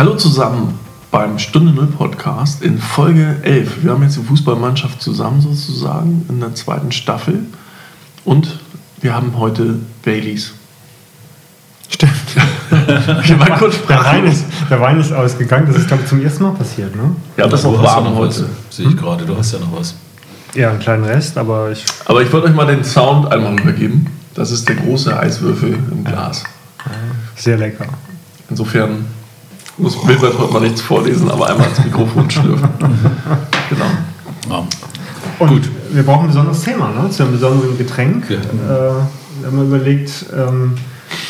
Hallo zusammen beim Stunde Null Podcast in Folge 11. Wir haben jetzt die Fußballmannschaft zusammen sozusagen in der zweiten Staffel und wir haben heute Baileys. Stimmt. ich war kurz der, Wein ist, der Wein ist ausgegangen, das ist glaube ich zum ersten Mal passiert, ne? Ja, das ist auch warm heute. Sehe ich gerade, du hast ja noch was. Ja, einen kleinen Rest, aber ich. Aber ich wollte euch mal den Sound einmal übergeben. Das ist der große Eiswürfel im Glas. Sehr lecker. Insofern muss Wilbert heute mal nichts vorlesen, aber einmal ins Mikrofon schlürfen. genau. Ja. Und Gut. wir brauchen ein besonderes Thema, ne? zu einem besonderen Getränk. Ja. Äh, wir haben überlegt, ähm,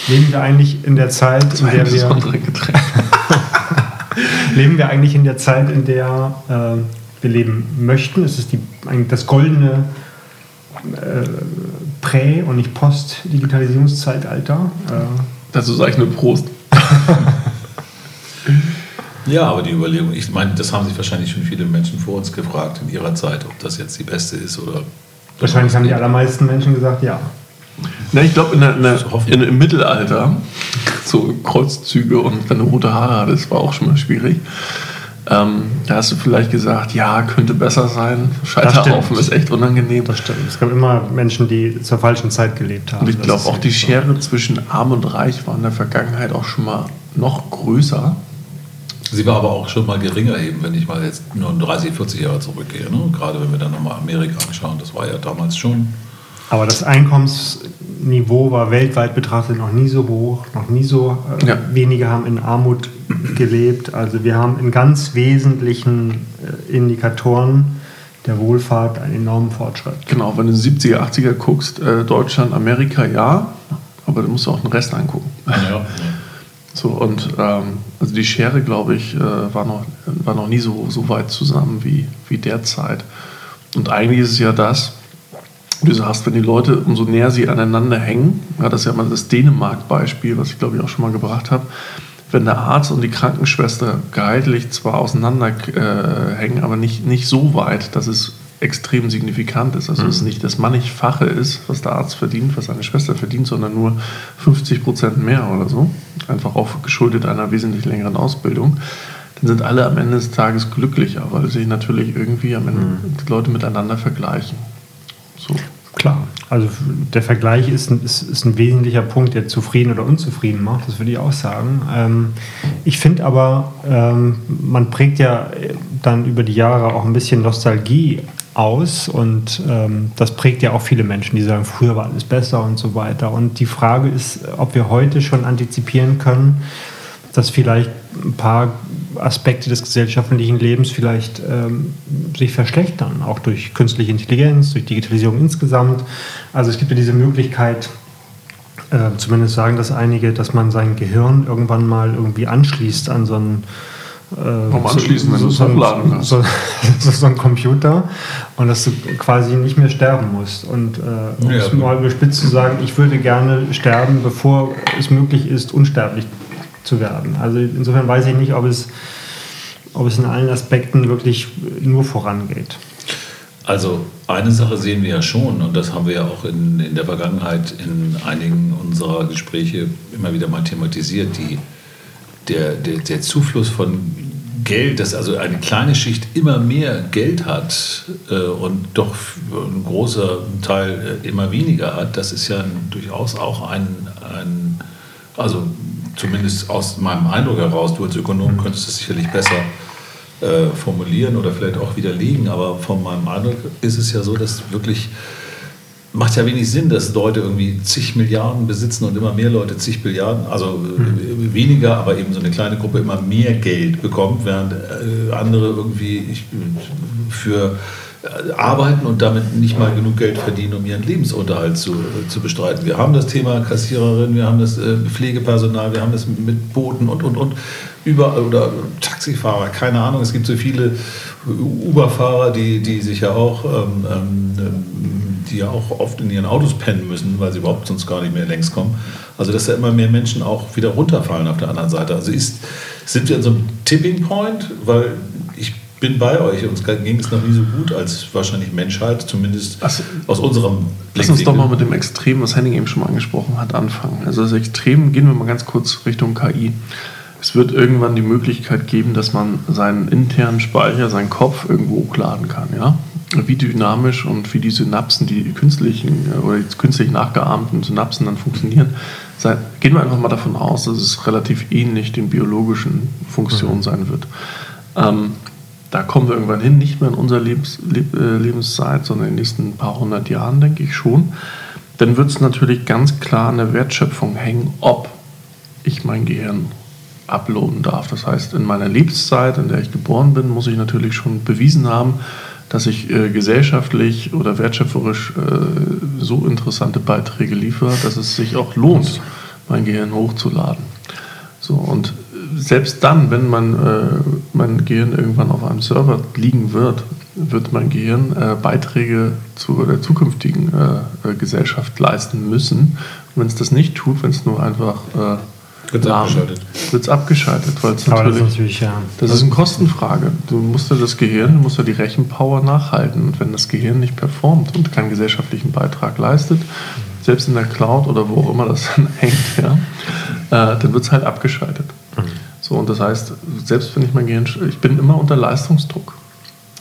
leben wir eigentlich in der Zeit, in der wir. Getränk. leben wir eigentlich in der Zeit, in der äh, wir leben möchten? Es ist die, das goldene äh, Prä- und nicht Post-Digitalisierungszeitalter. Äh, Dazu sage ich nur Prost. Ja, aber die Überlegung, ich meine, das haben sich wahrscheinlich schon viele Menschen vor uns gefragt in ihrer Zeit, ob das jetzt die beste ist oder. Wahrscheinlich haben die allermeisten Menschen gesagt, ja. Na, ich glaube, im Mittelalter, so Kreuzzüge und wenn du rote Haare hattest, war auch schon mal schwierig. Ähm, da hast du vielleicht gesagt, ja, könnte besser sein. Scheiterhaufen ist echt unangenehm. Das stimmt. Es gab immer Menschen, die zur falschen Zeit gelebt haben. Und ich glaube, auch die Schere zwischen Arm und Reich war in der Vergangenheit auch schon mal noch größer. Sie war aber auch schon mal geringer eben, wenn ich mal jetzt nur 30, 40 Jahre zurückgehe. Ne? Gerade wenn wir dann nochmal Amerika anschauen, das war ja damals schon. Aber das Einkommensniveau war weltweit betrachtet noch nie so hoch, noch nie so äh, ja. wenige haben in Armut gelebt. Also wir haben in ganz wesentlichen äh, Indikatoren der Wohlfahrt einen enormen Fortschritt. Genau, wenn du 70er, 80er guckst, äh, Deutschland, Amerika ja, aber du musst auch den Rest angucken. Ja, ja. So, und ähm, also die Schere, glaube ich, äh, war, noch, war noch nie so, so weit zusammen wie, wie derzeit. Und eigentlich ist es ja das, du sagst, wenn die Leute, umso näher sie aneinander hängen, ja, das ist ja mal das Dänemark-Beispiel, was ich glaube ich auch schon mal gebracht habe, wenn der Arzt und die Krankenschwester gehaltlich zwar auseinander äh, hängen, aber nicht, nicht so weit, dass es extrem signifikant ist. Also mhm. es nicht das mannigfache ist, was der Arzt verdient, was seine Schwester verdient, sondern nur 50 Prozent mehr oder so. Einfach auch geschuldet einer wesentlich längeren Ausbildung. Dann sind alle am Ende des Tages glücklicher, weil sich natürlich irgendwie am Ende mhm. die Leute miteinander vergleichen. So. Klar, also der Vergleich ist ein, ist, ist ein wesentlicher Punkt, der zufrieden oder unzufrieden macht, das würde ich auch sagen. Ähm, ich finde aber, ähm, man prägt ja dann über die Jahre auch ein bisschen Nostalgie aus und ähm, das prägt ja auch viele Menschen, die sagen, früher war alles besser und so weiter. Und die Frage ist, ob wir heute schon antizipieren können, dass vielleicht ein paar Aspekte des gesellschaftlichen Lebens vielleicht ähm, sich verschlechtern, auch durch künstliche Intelligenz, durch Digitalisierung insgesamt. Also es gibt ja diese Möglichkeit, äh, zumindest sagen das einige, dass man sein Gehirn irgendwann mal irgendwie anschließt an so einen Warum anschließen, so, wenn du es hochladen kannst? So, so, so, ein Computer und dass du quasi nicht mehr sterben musst. Und äh, um ja, es mal überspitzt zu sagen, ich würde gerne sterben, bevor es möglich ist, unsterblich zu werden. Also insofern weiß ich nicht, ob es, ob es in allen Aspekten wirklich nur vorangeht. Also eine Sache sehen wir ja schon und das haben wir ja auch in, in der Vergangenheit in einigen unserer Gespräche immer wieder mal thematisiert, die der, der, der Zufluss von Geld, dass also eine kleine Schicht immer mehr Geld hat äh, und doch ein großer Teil äh, immer weniger hat, das ist ja durchaus auch ein, ein, also zumindest aus meinem Eindruck heraus, du als Ökonom könntest es sicherlich besser äh, formulieren oder vielleicht auch widerlegen, aber von meinem Eindruck ist es ja so, dass wirklich macht ja wenig Sinn, dass Leute irgendwie zig Milliarden besitzen und immer mehr Leute zig Milliarden, also mhm. weniger, aber eben so eine kleine Gruppe immer mehr Geld bekommt, während äh, andere irgendwie für äh, arbeiten und damit nicht mal genug Geld verdienen, um ihren Lebensunterhalt zu, zu bestreiten. Wir haben das Thema Kassiererin, wir haben das Pflegepersonal, wir haben das mit Booten und, und, und über oder Taxifahrer, keine Ahnung, es gibt so viele Uberfahrer, die, die sich ja auch ähm, ähm, die ja auch oft in ihren Autos pennen müssen, weil sie überhaupt sonst gar nicht mehr längs kommen. Also dass da immer mehr Menschen auch wieder runterfallen auf der anderen Seite. Also ist, sind wir an so einem Tipping Point, weil ich bin bei euch, uns ging es noch nie so gut als wahrscheinlich Menschheit, zumindest also, aus unserem Blick. Lass uns doch mal mit dem Extrem, was Henning eben schon mal angesprochen hat, anfangen. Also das Extrem, gehen wir mal ganz kurz Richtung KI. es wird irgendwann die Möglichkeit geben, dass man seinen internen Speicher, seinen Kopf irgendwo hochladen kann. Ja? Wie dynamisch und wie die Synapsen, die künstlichen äh, oder die künstlich nachgeahmten Synapsen dann funktionieren, gehen wir einfach mal davon aus, dass es relativ ähnlich den biologischen Funktionen mhm. sein wird. Ähm, da kommen wir irgendwann hin, nicht mehr in unserer Lebens, Leb, äh, Lebenszeit, sondern in den nächsten paar hundert Jahren, denke ich schon. Dann wird es natürlich ganz klar an der Wertschöpfung hängen, ob ich mein Gehirn uploaden darf. Das heißt, in meiner Lebenszeit, in der ich geboren bin, muss ich natürlich schon bewiesen haben, dass ich äh, gesellschaftlich oder wertschöpferisch äh, so interessante Beiträge liefere, dass es sich auch lohnt, mein Gehirn hochzuladen. So, und selbst dann, wenn mein, äh, mein Gehirn irgendwann auf einem Server liegen wird, wird mein Gehirn äh, Beiträge zu der zukünftigen äh, Gesellschaft leisten müssen. Und wenn es das nicht tut, wenn es nur einfach wird es abgeschaltet. Wird es abgeschaltet, weil es natürlich, das, natürlich, ja. das ist eine Kostenfrage. Du musst ja das Gehirn, du musst ja die Rechenpower nachhalten. Und wenn das Gehirn nicht performt und keinen gesellschaftlichen Beitrag leistet, selbst in der Cloud oder wo auch immer das dann hängt, ja, äh, dann wird es halt abgeschaltet. Mhm. So, und das heißt, selbst wenn ich mein Gehirn, ich bin immer unter Leistungsdruck.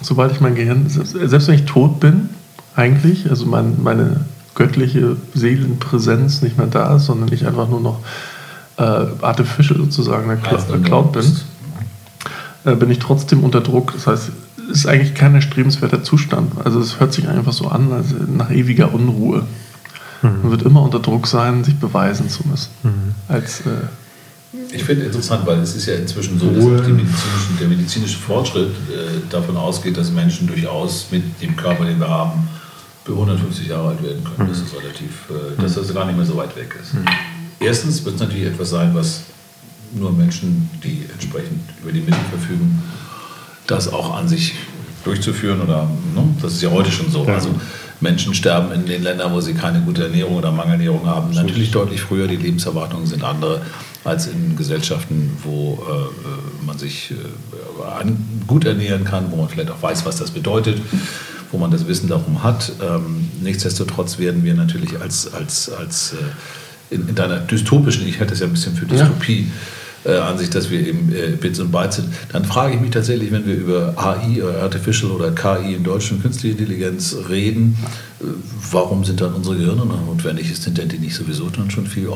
Sobald ich mein Gehirn, selbst, selbst wenn ich tot bin, eigentlich, also mein, meine göttliche Seelenpräsenz nicht mehr da ist, sondern ich einfach nur noch äh, artificial sozusagen der, Cl der Cloud bin, äh, bin ich trotzdem unter Druck. Das heißt, es ist eigentlich kein erstrebenswerter Zustand. Also es hört sich einfach so an, als nach ewiger Unruhe. Mhm. Man wird immer unter Druck sein, sich beweisen zu müssen. Mhm. Als, äh, ich finde interessant, weil es ist ja inzwischen so, dass medizinische, der medizinische Fortschritt äh, davon ausgeht, dass Menschen durchaus mit dem Körper, den wir haben, bis 150 Jahre alt werden können. Mhm. Das ist relativ, äh, dass das gar nicht mehr so weit weg ist. Erstens wird es natürlich etwas sein, was nur Menschen, die entsprechend über die Mittel verfügen, das auch an sich durchzuführen oder ne? das ist ja heute schon so. Ja. Also Menschen sterben in den Ländern, wo sie keine gute Ernährung oder Mangelernährung haben, natürlich deutlich früher. Die Lebenserwartungen sind andere als in Gesellschaften, wo äh, man sich äh, gut ernähren kann, wo man vielleicht auch weiß, was das bedeutet, wo man das Wissen darum hat. Ähm, nichtsdestotrotz werden wir natürlich als, als, als äh, in, in deiner dystopischen, ich hätte es ja ein bisschen für Dystopie, ja. äh, Ansicht, dass wir eben äh, Bits und Bytes sind, dann frage ich mich tatsächlich, wenn wir über AI oder Artificial oder KI im Deutschen, künstliche Intelligenz reden, äh, warum sind dann unsere Gehirne noch notwendig? Sind denn die nicht sowieso dann schon viel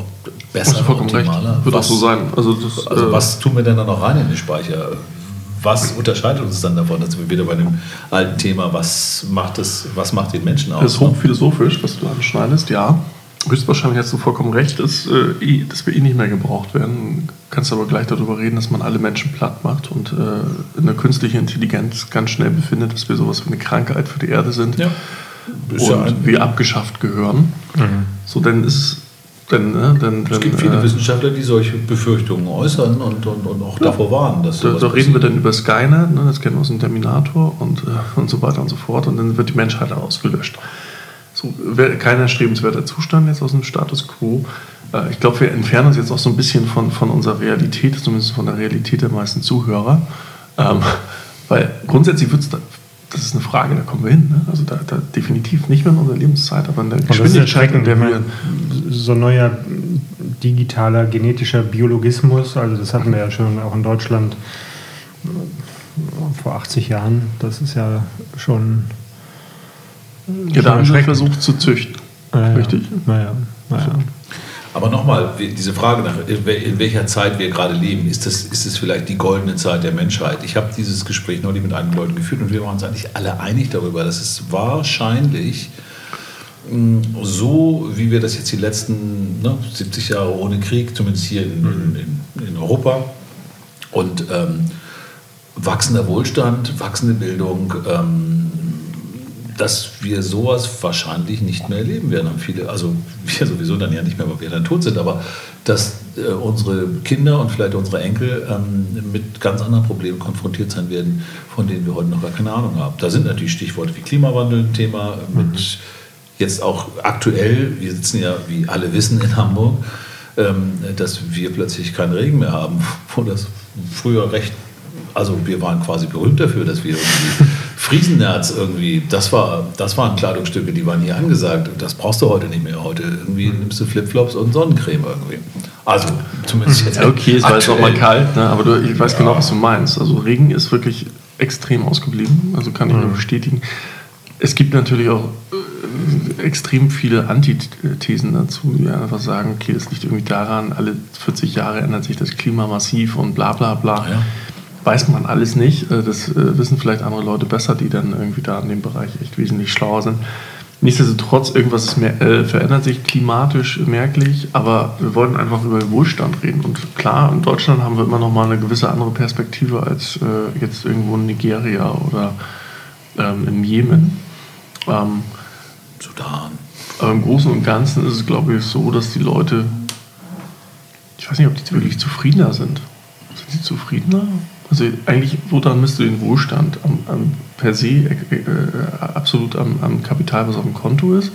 besser, optimaler? Recht. Wird was, auch so sein. Also, das, also äh, was tun wir denn dann noch rein in den Speicher? was unterscheidet uns dann davon? dass wir wieder bei dem alten Thema, was macht, es, was macht den Menschen aus? Das ist hochphilosophisch, was du anschneidest, ja höchstwahrscheinlich hast du vollkommen recht, dass, äh, dass wir eh nicht mehr gebraucht werden. Du kannst aber gleich darüber reden, dass man alle Menschen platt macht und äh, eine künstliche Intelligenz ganz schnell befindet, dass wir sowas wie eine Krankheit für die Erde sind ja. und ja wir abgeschafft gehören. Mhm. So, dann ist denn, ne, denn, es gibt viele äh, Wissenschaftler, die solche Befürchtungen äußern und, und, und auch ja, davor warnen. Dass da, da reden wir dann über Skynet, ne, das kennen wir aus dem Terminator und, äh, und so weiter und so fort. Und dann wird die Menschheit ausgelöscht so, kein erstrebenswerter Zustand jetzt aus dem Status quo. Äh, ich glaube, wir entfernen uns jetzt auch so ein bisschen von, von unserer Realität, zumindest von der Realität der meisten Zuhörer. Ähm, weil grundsätzlich wird es da, das ist eine Frage, da kommen wir hin. Ne? Also da, da, definitiv nicht mehr in unserer Lebenszeit, aber in der Geschwindigkeit, in der wir. So neuer digitaler genetischer Biologismus, also das hatten wir ja schon auch in Deutschland vor 80 Jahren, das ist ja schon ja, da haben wir versucht zu züchten. Ja, Richtig? Naja, naja. Aber nochmal, diese Frage nach, in welcher Zeit wir gerade leben, ist das, ist das vielleicht die goldene Zeit der Menschheit? Ich habe dieses Gespräch neulich mit einem Leuten geführt und wir waren uns eigentlich alle einig darüber, dass es wahrscheinlich mm, so, wie wir das jetzt die letzten ne, 70 Jahre ohne Krieg, zumindest hier in, in, in Europa, und ähm, wachsender Wohlstand, wachsende Bildung, ähm, dass wir sowas wahrscheinlich nicht mehr erleben werden. Haben viele, also wir sowieso dann ja nicht mehr, weil wir dann tot sind, aber dass äh, unsere Kinder und vielleicht unsere Enkel ähm, mit ganz anderen Problemen konfrontiert sein werden, von denen wir heute noch gar keine Ahnung haben. Da sind natürlich Stichworte wie Klimawandel ein Thema, mit mhm. jetzt auch aktuell, wir sitzen ja, wie alle wissen, in Hamburg, ähm, dass wir plötzlich keinen Regen mehr haben, wo das früher recht also wir waren quasi berühmt dafür, dass wir irgendwie Friesennerz irgendwie, das, war, das waren Kleidungsstücke, die waren hier angesagt. Und das brauchst du heute nicht mehr. Heute irgendwie nimmst du Flipflops und Sonnencreme irgendwie. Also zumindest jetzt. Okay, es war jetzt auch mal kalt, ne? aber du, ich weiß ja. genau, was du meinst. Also Regen ist wirklich extrem ausgeblieben, also kann ich nur mhm. bestätigen. Es gibt natürlich auch äh, extrem viele Antithesen dazu, die einfach sagen, okay, das liegt irgendwie daran, alle 40 Jahre ändert sich das Klima massiv und bla bla bla. Ja. Weiß man alles nicht. Äh, das äh, wissen vielleicht andere Leute besser, die dann irgendwie da in dem Bereich echt wesentlich schlauer sind. Nichtsdestotrotz, irgendwas mehr, äh, verändert sich klimatisch merklich, aber wir wollten einfach über Wohlstand reden. Und klar, in Deutschland haben wir immer noch mal eine gewisse andere Perspektive als äh, jetzt irgendwo in Nigeria oder ähm, im Jemen. Ähm, Sudan. Aber im Großen und Ganzen ist es, glaube ich, so, dass die Leute, ich weiß nicht, ob die wirklich zufriedener sind. Sind sie zufriedener? Also eigentlich, woran misst du den Wohlstand? Am, am per se äh, äh, absolut am, am, Kapital, was auf dem Konto ist?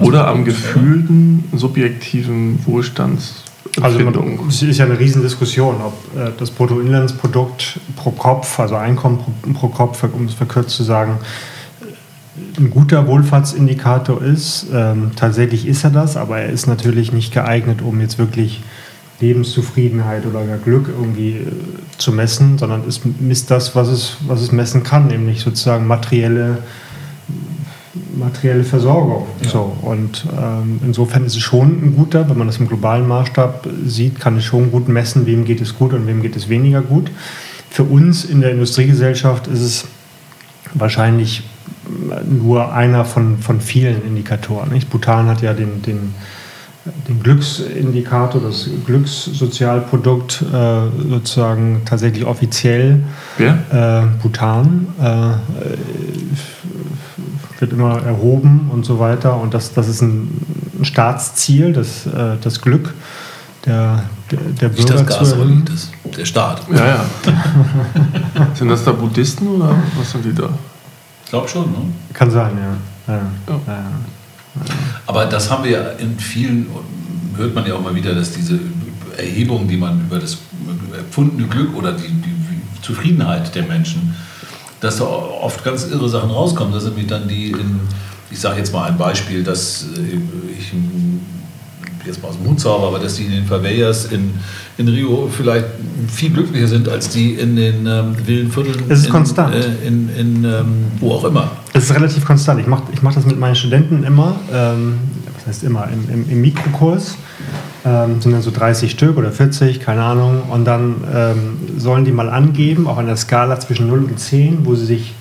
Oder am gefühlten, subjektiven Wohlstands also es ist ja eine Riesendiskussion, ob äh, das Bruttoinlandsprodukt pro Kopf, also Einkommen pro, pro Kopf, um es verkürzt zu sagen, ein guter Wohlfahrtsindikator ist. Ähm, tatsächlich ist er das, aber er ist natürlich nicht geeignet, um jetzt wirklich Lebenszufriedenheit oder gar Glück irgendwie äh, zu messen, sondern es misst das, was es, was es messen kann, nämlich sozusagen materielle, materielle Versorgung. Ja. So, und ähm, insofern ist es schon ein guter, wenn man das im globalen Maßstab sieht, kann es schon gut messen, wem geht es gut und wem geht es weniger gut. Für uns in der Industriegesellschaft ist es wahrscheinlich nur einer von, von vielen Indikatoren. Nicht? Bhutan hat ja den, den den Glücksindikator, das Glückssozialprodukt äh, sozusagen tatsächlich offiziell. Wer? Äh, Bhutan äh, wird immer erhoben und so weiter. Und das, das ist ein, Staatsziel, das, äh, das Glück der, der, der Bürger. Nicht das Gas, aber das, der Staat. Ja, ja. sind das da Buddhisten oder was sind die da? Ich glaube schon, ne? Kann sein, ja. ja. ja. ja. Aber das haben wir ja in vielen, hört man ja auch mal wieder, dass diese Erhebungen, die man über das erfundene Glück oder die, die Zufriedenheit der Menschen, dass da oft ganz irre Sachen rauskommen. Das sind dann die, in, ich sage jetzt mal ein Beispiel, dass äh, ich jetzt mal aus dem Mund zauber, aber dass die in den Favelas in, in Rio vielleicht viel glücklicher sind als die in den ähm, Villenvierteln. Es ist in, konstant. Äh, in, in ähm, wo auch immer. Es ist relativ konstant. Ich mache ich mach das mit meinen Studenten immer, ähm, was heißt immer, im, im, im Mikrokurs. Ähm, sind dann so 30 Stück oder 40, keine Ahnung. Und dann ähm, sollen die mal angeben, auch an der Skala zwischen 0 und 10, wo sie sich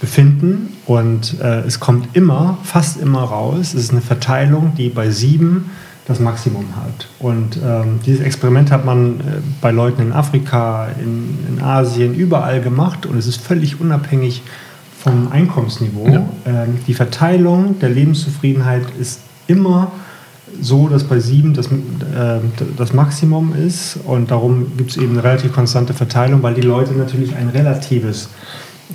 befinden. Und äh, es kommt immer, fast immer raus, es ist eine Verteilung, die bei 7 das Maximum hat. Und ähm, dieses Experiment hat man äh, bei Leuten in Afrika, in, in, Asien, überall gemacht und es ist völlig unabhängig vom Einkommensniveau. Ja. Ähm, die Verteilung der Lebenszufriedenheit ist immer so, dass bei sieben das, äh, das Maximum ist und darum gibt es eben eine relativ konstante Verteilung, weil die Leute natürlich ein relatives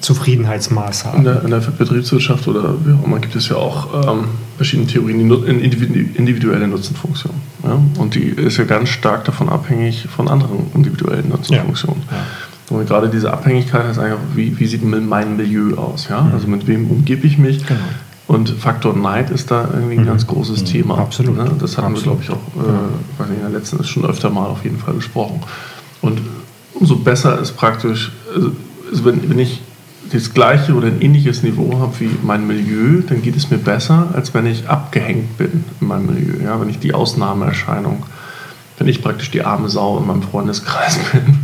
Zufriedenheitsmaß haben. In der, in der, Betriebswirtschaft oder wie auch immer gibt es ja auch ähm, verschiedene Theorien, die individuelle Nutzenfunktion. Ja? Und die ist ja ganz stark davon abhängig von anderen individuellen Nutzenfunktionen. Ja. Ja. Und gerade diese Abhängigkeit ist einfach, wie, wie sieht mein Milieu aus? Ja? Mhm. Also mit wem umgebe ich mich? Genau. Und Faktor Neid ist da irgendwie ein mhm. ganz großes mhm. Thema. Absolut. Ne? Das haben Absolut. wir, glaube ich, auch äh, weiß nicht, in der letzten schon öfter mal auf jeden Fall gesprochen. Und umso besser ist praktisch, also wenn, wenn ich das gleiche oder ein ähnliches Niveau habe wie mein Milieu, dann geht es mir besser, als wenn ich abgehängt bin in meinem Milieu. Ja? Wenn ich die Ausnahmeerscheinung, wenn ich praktisch die arme Sau in meinem Freundeskreis bin.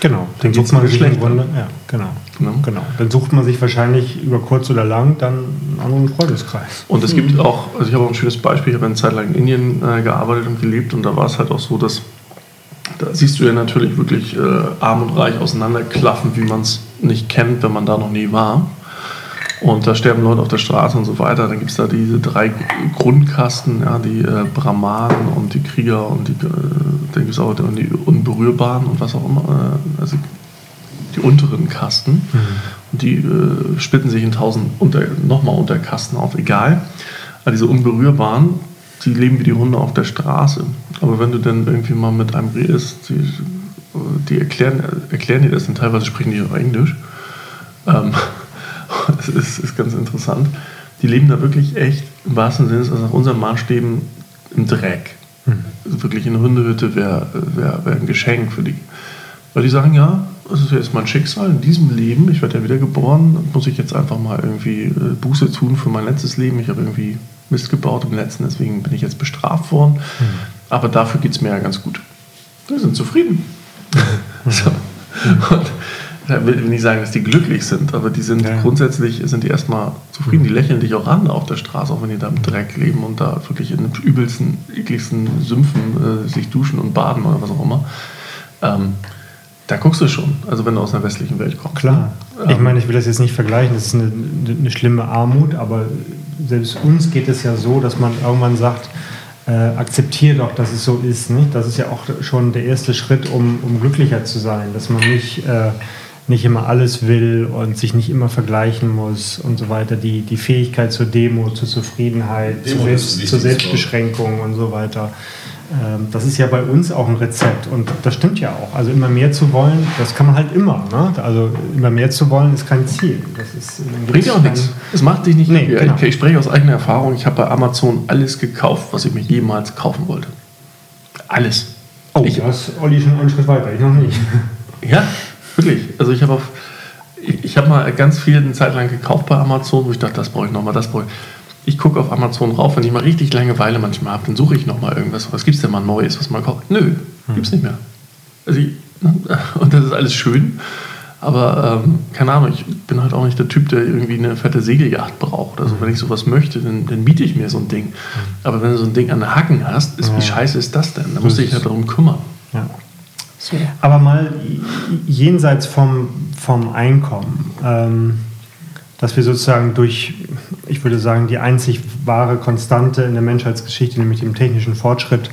Genau, dann, dann sucht man sich im Grunde, ja, genau, ja. genau. Dann sucht man sich wahrscheinlich über kurz oder lang dann einen anderen Freundeskreis. Und es gibt auch, also ich habe auch ein schönes Beispiel, ich habe eine Zeit lang in Indien äh, gearbeitet und gelebt und da war es halt auch so, dass da siehst du ja natürlich wirklich äh, arm und reich auseinanderklaffen, wie man es nicht kennt, wenn man da noch nie war. Und da sterben Leute auf der Straße und so weiter. Dann gibt es da diese drei Grundkasten, ja, die äh, Brahmanen und die Krieger und die, äh, dann gibt es auch die Unberührbaren und was auch immer. Äh, also die unteren Kasten. Mhm. Und die äh, splitten sich in tausend unter, nochmal Unterkasten auf, egal. Aber diese Unberührbaren, die leben wie die Hunde auf der Straße. Aber wenn du dann irgendwie mal mit einem redest, die, die erklären, erklären dir das und teilweise sprechen die auch Englisch. Ähm, das ist, ist, ganz interessant. Die leben da wirklich echt im wahrsten Sinne, also nach unseren Maßstäben im Dreck. Mhm. Also wirklich eine Hundehütte wäre wär, wär ein Geschenk für die. Weil die sagen, ja, das ist jetzt mein Schicksal in diesem Leben, ich werde ja wieder geboren, muss ich jetzt einfach mal irgendwie äh, Buße tun für mein letztes Leben. Ich habe irgendwie Mist gebaut im letzten, deswegen bin ich jetzt bestraft worden. Mhm. Aber dafür geht es mir ja ganz gut. Wir sind zufrieden. Mhm. so. Und da will ich nicht sagen, dass die glücklich sind, aber die sind ja. grundsätzlich sind die erstmal zufrieden. Die lächeln dich auch an auf der Straße, auch wenn die da im Dreck leben und da wirklich in den übelsten, ekligsten Sümpfen äh, sich duschen und baden oder was auch immer. Ähm, da guckst du schon, also wenn du aus einer westlichen Welt kommst. Klar. Ne? Ich meine, ich will das jetzt nicht vergleichen, das ist eine, eine, schlimme Armut, aber selbst uns geht es ja so, dass man irgendwann sagt, äh, akzeptiert doch, dass es so ist. Nicht? Das ist ja auch schon der erste Schritt, um, um glücklicher zu sein, dass man nicht äh, nicht immer alles will und sich nicht immer vergleichen muss und so weiter. Die, die Fähigkeit zur Demo, zur Zufriedenheit, Demo zur, Selbst, zur Selbstbeschränkung und so weiter. Ähm, das ist ja bei uns auch ein Rezept und das stimmt ja auch. Also immer mehr zu wollen, das kann man halt immer. Ne? Also immer mehr zu wollen ist kein Ziel. Das ist, Bringt ja auch nichts. Es macht dich nicht. Nee, genau. ich, ich spreche aus eigener Erfahrung. Ich habe bei Amazon alles gekauft, was ich mir jemals kaufen wollte. Alles. Oh, ich, hast Olli schon einen Schritt weiter, ich noch nicht. Ja, Wirklich. Also ich habe auf, ich, ich habe mal ganz viel eine Zeit lang gekauft bei Amazon, wo ich dachte, das brauche ich nochmal, das brauche ich. Ich gucke auf Amazon rauf, wenn ich mal richtig Langeweile manchmal habe, dann suche ich nochmal irgendwas. Was gibt es denn mal Neues, was man kauft? Nö, hm. gibt es nicht mehr. Also ich, und das ist alles schön. Aber ähm, keine Ahnung, ich bin halt auch nicht der Typ, der irgendwie eine fette Segelyacht braucht. Also wenn ich sowas möchte, dann, dann biete ich mir so ein Ding. Hm. Aber wenn du so ein Ding an den Hacken hast, ist, wie scheiße ist das denn? Da musst du dich halt darum kümmern. Ja. So. Aber mal jenseits vom, vom Einkommen, ähm, dass wir sozusagen durch, ich würde sagen, die einzig wahre Konstante in der Menschheitsgeschichte, nämlich dem technischen Fortschritt,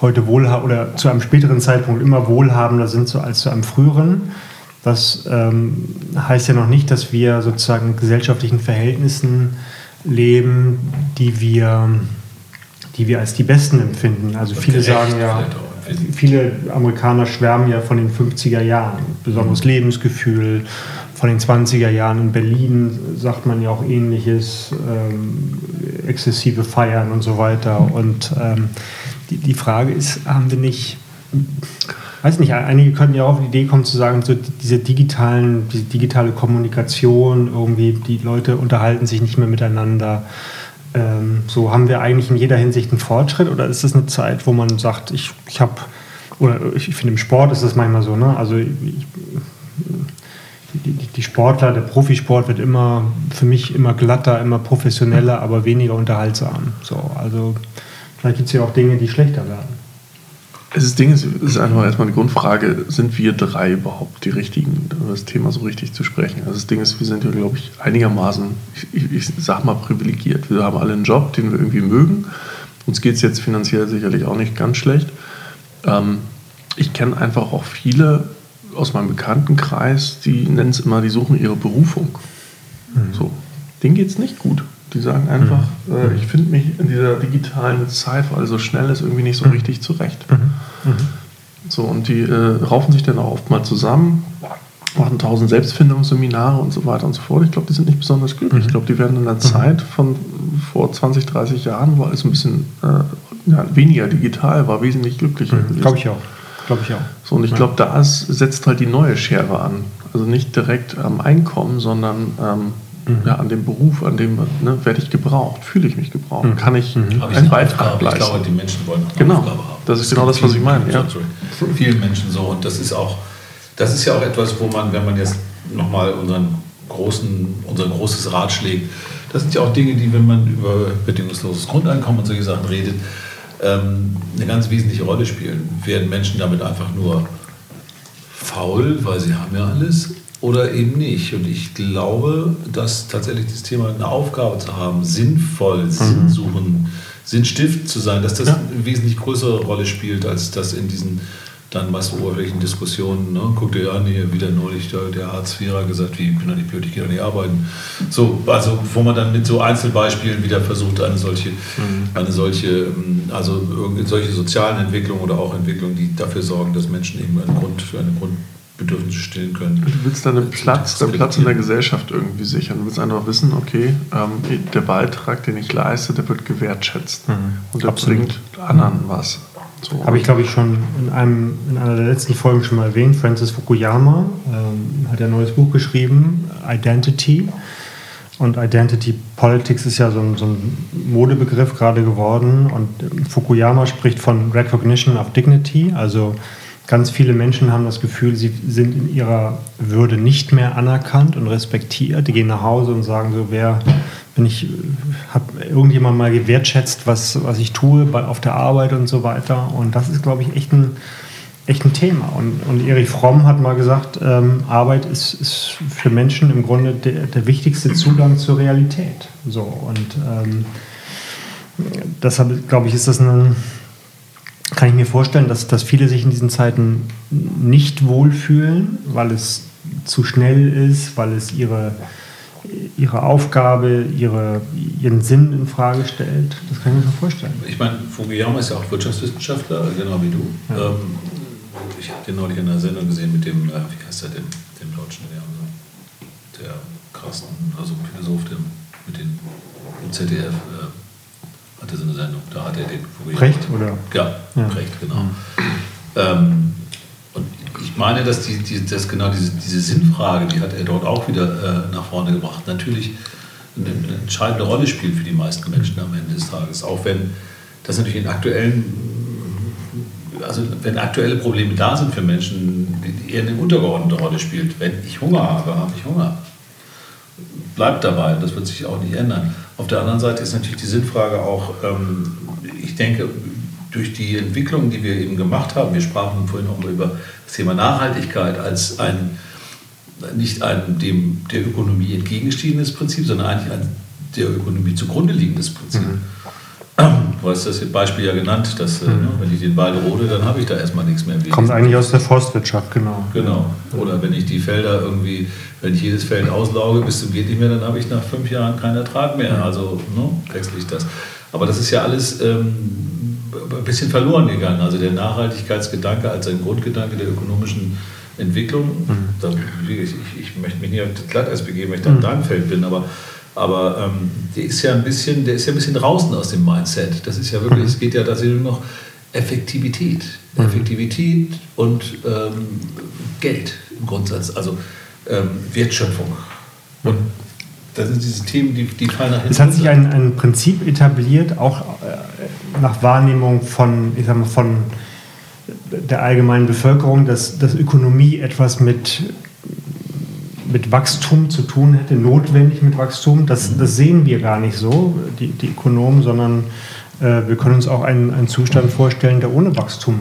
heute wohlhaben oder zu einem späteren Zeitpunkt immer wohlhabender sind so als zu einem früheren. Das ähm, heißt ja noch nicht, dass wir sozusagen in gesellschaftlichen Verhältnissen leben, die wir, die wir als die besten empfinden. Also viele sagen ja viele Amerikaner schwärmen ja von den 50er Jahren, besonders mhm. Lebensgefühl. Von den 20er Jahren in Berlin sagt man ja auch ähnliches, ähm, exzessive Feiern und so weiter. Und ähm, die, die Frage ist, haben wir nicht, weiß nicht, einige könnten ja auch auf die Idee kommen zu sagen, so diese digitalen, diese digitale Kommunikation, irgendwie, die Leute unterhalten sich nicht mehr miteinander. Ähm, so haben wir eigentlich in jeder Hinsicht einen Fortschritt oder ist das eine Zeit, wo man sagt, ich, ich habe, oder ich, ich finde im Sport ist das manchmal so, ne? Also ich, die, die, Sportler, der Profisport wird immer für mich immer glatter, immer professioneller, aber weniger unterhaltsam. So, also vielleicht gibt es ja auch Dinge, die schlechter werden. Das Ding ist, ist einfach erstmal die Grundfrage, sind wir drei überhaupt die richtigen, das Thema so richtig zu sprechen? Also das Ding ist, wir sind ja, glaube ich, einigermaßen, ich, ich, sag mal, privilegiert. Wir haben alle einen Job, den wir irgendwie mögen. Uns geht es jetzt finanziell sicherlich auch nicht ganz schlecht. Ähm, ich kenne einfach auch viele aus meinem Bekanntenkreis, die nennen es immer, die suchen ihre Berufung. Mhm. So, denen geht es nicht gut. Die sagen einfach, mhm. äh, ich finde mich in dieser digitalen Zeit, weil so schnell ist, irgendwie nicht so mhm. richtig zurecht. Mhm. mhm. So, und die äh, raufen sich dann auch oft mal zusammen, machen tausend Selbstfindungsseminare und so weiter und so fort. Ich glaube, die sind nicht besonders glücklich. Ich mhm. glaube, die werden in der mhm. Zeit von vor 20, 30 Jahren, wo alles ein bisschen äh, ja, weniger digital war, wesentlich glücklicher. Glaube ich auch. Glaube ich auch. So, und ich glaube, da setzt halt die neue Schere an. Also nicht direkt am Einkommen, sondern ähm, mhm. ja, an dem Beruf, an dem ne, werde ich gebraucht, fühle ich mich gebraucht, mhm. kann ich mhm. einen Beitrag leisten. Ich glaube, die Menschen wollen eine genau. Aufgabe haben. Das ist genau das, was ich meine. Ja. Vielen Menschen so und das ist auch, das ist ja auch etwas, wo man, wenn man jetzt nochmal unseren großen, unser großes Rad schlägt, das sind ja auch Dinge, die, wenn man über bedingungsloses Grundeinkommen und solche Sachen redet, ähm, eine ganz wesentliche Rolle spielen. Werden Menschen damit einfach nur faul, weil sie haben ja alles, oder eben nicht. Und ich glaube, dass tatsächlich das Thema eine Aufgabe zu haben, sinnvoll mhm. Sinn suchen, Sinnstift zu sein, dass das ja. eine wesentlich größere Rolle spielt, als das in diesen dann meist oberflächlichen Diskussionen. Ne? Guck dir an, hier wieder neulich der, der Hartz-IVer gesagt, wie, ich bin doch nicht blöd, ich gehe doch nicht arbeiten. So, also wo man dann mit so Einzelbeispielen wieder versucht, eine solche, mhm. eine solche, ähm, also solche sozialen Entwicklungen oder auch Entwicklungen, die dafür sorgen, dass Menschen eben einen Grund für eine Grund Bedürfnisse stillen können. Du willst deinen Platz, deinen Platz in der Gesellschaft irgendwie sichern. Du willst einfach wissen, okay, ähm, der Beitrag, den ich leiste, der wird gewertschätzt. Mhm. Und der Absolut. bringt anderen was. So. Habe ich, glaube ich, schon in, einem, in einer der letzten Folgen schon mal erwähnt. Francis Fukuyama ähm, hat ja ein neues Buch geschrieben, Identity. Und Identity Politics ist ja so ein, so ein Modebegriff gerade geworden. Und Fukuyama spricht von Recognition of Dignity. Also ganz viele Menschen haben das Gefühl, sie sind in ihrer Würde nicht mehr anerkannt und respektiert. Die gehen nach Hause und sagen so, wer, wenn ich, habe irgendjemand mal gewertschätzt, was, was ich tue bei, auf der Arbeit und so weiter. Und das ist, glaube ich, echt ein echt ein Thema. Und, und Erich Fromm hat mal gesagt, ähm, Arbeit ist, ist für Menschen im Grunde der, der wichtigste Zugang zur Realität. So, und ähm, deshalb, glaube ich, ist das ein, kann ich mir vorstellen, dass, dass viele sich in diesen Zeiten nicht wohlfühlen, weil es zu schnell ist, weil es ihre, ihre Aufgabe, ihre, ihren Sinn in Frage stellt. Das kann ich mir schon vorstellen. Ich meine, Fukuyama ist ja auch Wirtschaftswissenschaftler, genau wie du. Ja. Ähm, ich habe den neulich in einer Sendung gesehen mit dem, äh, wie heißt der, dem, dem Deutschen, der, der Carsten, also Philosoph, dem, mit dem im ZDF äh, hatte so eine Sendung, da hat er den Brecht, oder? Ja, ja. Brecht, genau. Mhm. Ähm, ich meine, dass, die, die, dass genau diese, diese Sinnfrage, die hat er dort auch wieder äh, nach vorne gebracht, natürlich eine, eine entscheidende Rolle spielt für die meisten Menschen am Ende des Tages. Auch wenn das natürlich in aktuellen also wenn aktuelle Probleme da sind für Menschen, die eher eine untergeordnete Rolle spielt. Wenn ich Hunger habe, habe ich Hunger. Bleibt dabei, das wird sich auch nicht ändern. Auf der anderen Seite ist natürlich die Sinnfrage auch, ähm, ich denke, durch die Entwicklung, die wir eben gemacht haben, wir sprachen vorhin auch mal über das Thema Nachhaltigkeit als ein, nicht ein dem der Ökonomie entgegenstiehendes Prinzip, sondern eigentlich ein der Ökonomie zugrunde liegendes Prinzip. Mhm. Du hast das Beispiel ja genannt, dass äh, mhm. wenn ich den Wald rode, dann habe ich da erstmal nichts mehr. Kommt eigentlich aus der Forstwirtschaft, genau. Genau. Oder wenn ich die Felder irgendwie, wenn ich jedes Feld auslauge bis zum geht nicht mehr, dann habe ich nach fünf Jahren keinen Ertrag mehr. Also ne, wechsle ich das. Aber das ist ja alles ähm, ein bisschen verloren gegangen. Also der Nachhaltigkeitsgedanke als ein Grundgedanke der ökonomischen Entwicklung. Mhm. Da, ich, ich, möchte mich nicht auf das Glatteis begeben, wenn ich da im mhm. Darmfeld bin, aber aber ähm, der ist ja ein bisschen, der ist ja ein bisschen draußen aus dem Mindset. Das ist ja wirklich, mhm. es geht ja tatsächlich nur noch Effektivität. Effektivität und ähm, Geld im Grundsatz, also ähm, Wertschöpfung. Und das sind diese Themen, die, die fallen nach hinten. Es hat sich ein, ein Prinzip etabliert, auch äh, nach Wahrnehmung von, ich sag mal, von der allgemeinen Bevölkerung, dass, dass Ökonomie etwas mit mit Wachstum zu tun hätte, notwendig mit Wachstum. Das, das sehen wir gar nicht so, die, die Ökonomen, sondern äh, wir können uns auch einen, einen Zustand vorstellen, der ohne Wachstum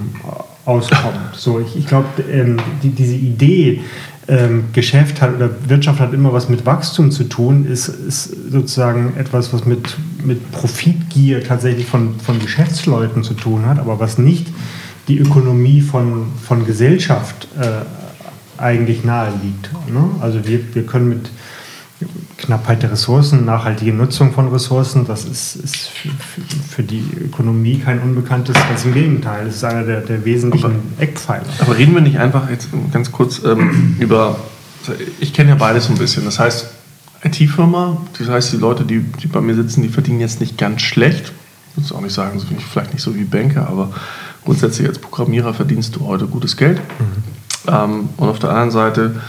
auskommt. So, ich, ich glaube, ähm, die, diese Idee, ähm, Geschäft hat oder Wirtschaft hat immer was mit Wachstum zu tun, ist, ist sozusagen etwas, was mit, mit Profitgier tatsächlich von, von Geschäftsleuten zu tun hat, aber was nicht die Ökonomie von, von Gesellschaft äh, eigentlich nahe liegt. Ne? Also wir, wir können mit Knappheit der Ressourcen, nachhaltige Nutzung von Ressourcen, das ist, ist für, für, die Ökonomie kein Unbekanntes, ganz im Gegenteil, das ist einer der, der wesentlichen aber, Eckpfeiler. Aber reden wir nicht einfach jetzt ganz kurz ähm, über, ich kenne ja beides so ein bisschen, das heißt IT-Firma, das heißt die Leute, die, die bei mir sitzen, die verdienen jetzt nicht ganz schlecht, ich muss auch nicht sagen, vielleicht nicht so wie Banker, aber grundsätzlich als Programmierer verdienst du heute gutes Geld. Mhm. Ähm, und auf der anderen Seite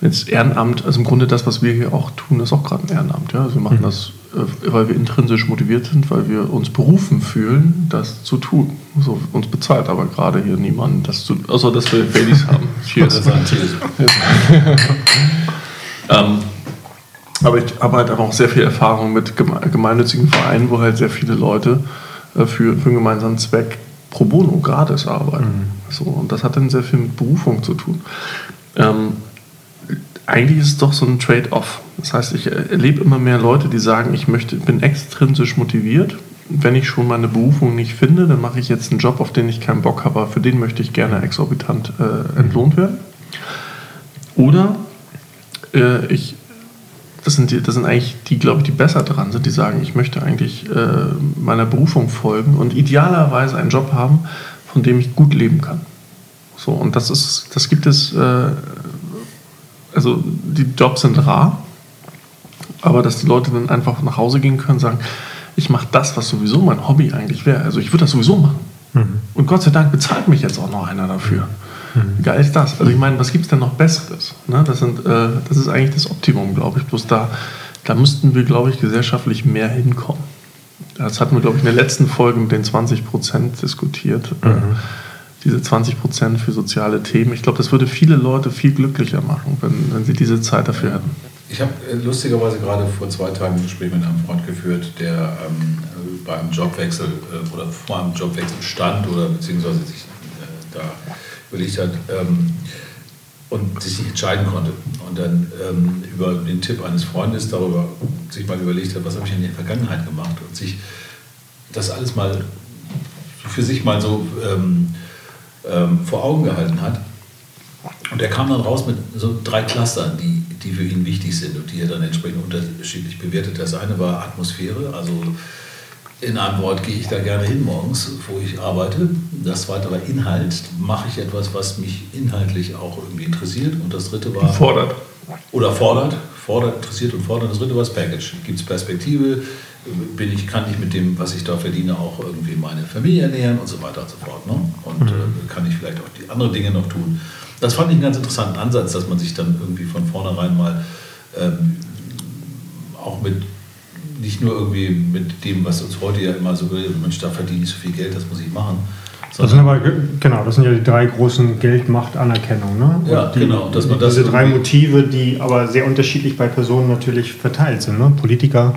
jetzt Ehrenamt, also im Grunde das, was wir hier auch tun, ist auch gerade ein Ehrenamt. Ja? Also wir machen mhm. das, äh, weil wir intrinsisch motiviert sind, weil wir uns berufen fühlen, das zu tun. So, uns bezahlt aber gerade hier niemand, das zu, außer dass wir Babys haben. Cheers. ähm, aber ich habe halt auch sehr viel Erfahrung mit gemeinnützigen Vereinen, wo halt sehr viele Leute äh, für, für einen gemeinsamen Zweck pro bono gratis arbeiten. Mhm. So, und das hat dann sehr viel mit Berufung zu tun. Ähm, eigentlich ist es doch so ein Trade-off. Das heißt, ich erlebe immer mehr Leute, die sagen, ich möchte, bin extrinsisch motiviert. Wenn ich schon meine Berufung nicht finde, dann mache ich jetzt einen Job, auf den ich keinen Bock habe, aber für den möchte ich gerne exorbitant äh, entlohnt werden. Oder äh, ich das sind, die, das sind eigentlich die, glaube ich, die besser dran sind, die sagen, ich möchte eigentlich äh, meiner Berufung folgen und idealerweise einen Job haben, von dem ich gut leben kann. So, und das ist, das gibt es, äh, also die Jobs sind rar, aber dass die Leute dann einfach nach Hause gehen können und sagen, ich mache das, was sowieso mein Hobby eigentlich wäre. Also ich würde das sowieso machen. Mhm. Und Gott sei Dank bezahlt mich jetzt auch noch einer dafür. Mhm. Wie geil ist das? Also ich meine, was gibt es denn noch Besseres? Ne? Das, sind, äh, das ist eigentlich das Optimum, glaube ich. Bloß da, da müssten wir, glaube ich, gesellschaftlich mehr hinkommen. Das hatten wir, glaube ich, in der letzten Folge mit den 20 Prozent diskutiert. Äh, mhm. diese 20 Prozent für soziale Themen. Ich glaube, das würde viele Leute viel glücklicher machen, wenn, wenn sie diese Zeit dafür hätten. Ich habe äh, lustigerweise gerade vor zwei Tagen ein Gespräch mit einem Freund geführt, der ähm, bei einem Jobwechsel äh, oder vor einem Jobwechsel stand oder beziehungsweise sich äh, da überlegt hat ähm, und sich nicht entscheiden konnte. Und dann ähm, über den Tipp eines Freundes darüber sich mal überlegt hat, was habe ich in der Vergangenheit gemacht und sich das alles mal für sich mal so ähm, ähm, vor Augen gehalten hat. Und er kam dann raus mit so drei Clustern, die, die für ihn wichtig sind und die er dann entsprechend unterschiedlich bewertet. Das eine war Atmosphäre, also in einem Wort gehe ich da gerne hin morgens, wo ich arbeite. Das zweite war Inhalt. Mache ich etwas, was mich inhaltlich auch irgendwie interessiert. Und das dritte war. Fordert. Oder fordert. Fordert, interessiert und fordert. Das dritte war das Package. Gibt es Perspektive? Bin ich, kann ich mit dem, was ich da verdiene, auch irgendwie meine Familie ernähren und so weiter und so fort. Ne? Und mhm. äh, kann ich vielleicht auch die anderen Dinge noch tun. Das fand ich einen ganz interessanten Ansatz, dass man sich dann irgendwie von vornherein mal ähm, auch mit nicht nur irgendwie mit dem, was uns heute ja immer so will, Mensch, da verdiene ich so viel Geld, das muss ich machen. Das sind aber, genau, das sind ja die drei großen Geld-Macht-Anerkennung. Ne? Ja, die, genau. Dass man diese drei Motive, die aber sehr unterschiedlich bei Personen natürlich verteilt sind. Ne? Politiker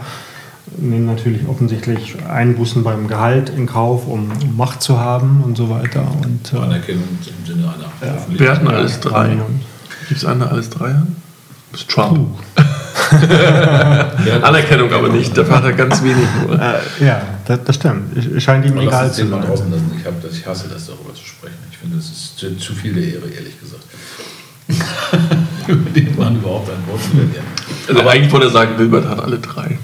nehmen natürlich offensichtlich Einbußen beim Gehalt in Kauf, um, Macht zu haben und so weiter. Und, äh, Anerkennung im Sinne einer ja. Wir hatten alles drei. Gibt es eine, alles drei? Das ist Anerkennung aber nicht, da hat er ganz wenig nur. Äh, ja, das, das stimmt. Scheint ihm egal zu sein. Ich, hab, ich hasse das, darüber zu sprechen. Ich finde, das ist zu, zu viel der Ehre, ehrlich gesagt. Über den Mann überhaupt ein Wort zu verlieren. Also aber eigentlich wollte er sagen, Wilbert hat alle drei.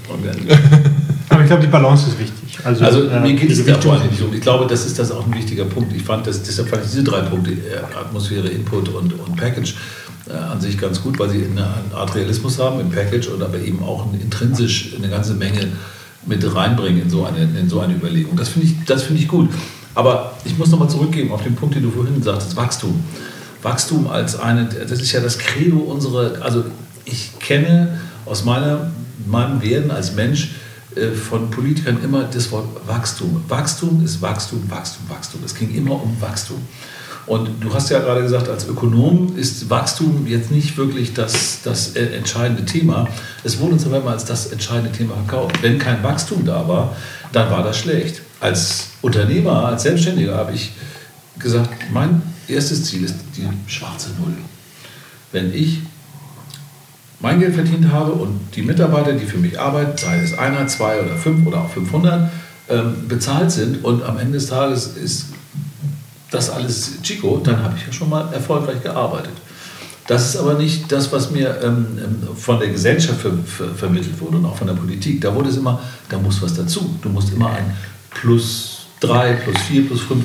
aber ich glaube, die Balance ist wichtig. Also, also äh, mir geht es da vor allem nicht um. Ich glaube, das ist das auch ein wichtiger Punkt. Ich fand das, deshalb fand ich diese drei Punkte, äh, Atmosphäre, Input und, und Package, äh, an sich ganz gut, weil sie eine Art Realismus haben im Package und aber eben auch intrinsisch eine ganze Menge mit reinbringen in so eine, in so eine Überlegung. Das finde ich, find ich gut. Aber ich muss nochmal zurückgehen auf den Punkt, den du vorhin sagtest, Wachstum. Wachstum als eine, das ist ja das Credo unserer, also ich kenne aus meiner, meinem Werden als Mensch äh, von Politikern immer das Wort Wachstum. Wachstum ist Wachstum, Wachstum, Wachstum. Es ging immer um Wachstum. Und du hast ja gerade gesagt, als Ökonom ist Wachstum jetzt nicht wirklich das, das entscheidende Thema. Es wurde uns aber immer als das entscheidende Thema verkauft. Wenn kein Wachstum da war, dann war das schlecht. Als Unternehmer, als Selbstständiger habe ich gesagt, mein erstes Ziel ist die schwarze Null. Wenn ich mein Geld verdient habe und die Mitarbeiter, die für mich arbeiten, sei es einer, zwei oder fünf oder auch 500, ähm, bezahlt sind und am Ende des Tages ist das alles Chico, dann habe ich ja schon mal erfolgreich gearbeitet. Das ist aber nicht das, was mir ähm, ähm, von der Gesellschaft ver ver vermittelt wurde und auch von der Politik. Da wurde es immer, da muss was dazu. Du musst immer ein plus drei, plus vier, plus fünf,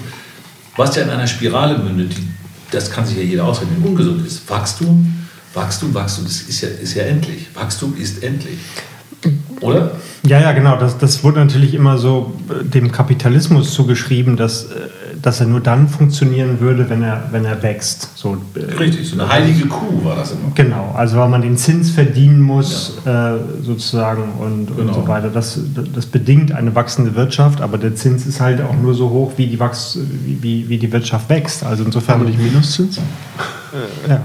was ja in einer Spirale mündet, die, das kann sich ja jeder ausrechnen, ungesund ist. Wachstum, Wachstum, Wachstum, das ist ja, ist ja endlich. Wachstum ist endlich. Oder? Ja, ja, genau. Das, das wurde natürlich immer so äh, dem Kapitalismus zugeschrieben, dass äh, dass er nur dann funktionieren würde, wenn er, wenn er wächst. So, äh, Richtig, so eine heilige Kuh war das immer. Genau, also weil man den Zins verdienen muss, ja. äh, sozusagen und, genau. und so weiter. Das, das bedingt eine wachsende Wirtschaft, aber der Zins ist halt auch nur so hoch, wie die, Wachs wie, wie, wie die Wirtschaft wächst. Also insofern. Aber nicht Minuszins? Ja.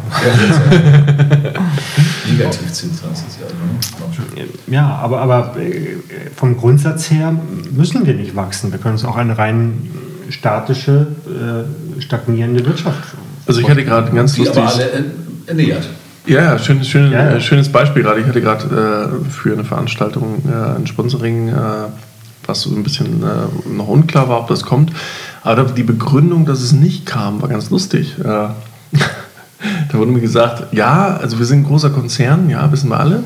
Negativzins heißt es ja. Ne? Ja, aber, aber äh, vom Grundsatz her müssen wir nicht wachsen. Wir können uns auch eine rein statische, äh, stagnierende Wirtschaft. Also ich hatte gerade ein ganz lustig... Aber alle ernährt. Ja, ja, schön, schön, ja, ja. Äh, schönes Beispiel gerade. Ich hatte gerade äh, für eine Veranstaltung äh, ein Sponsoring, äh, was so ein bisschen äh, noch unklar war, ob das kommt. Aber die Begründung, dass es nicht kam, war ganz lustig. Äh, da wurde mir gesagt, ja, also wir sind ein großer Konzern, ja, wissen wir alle.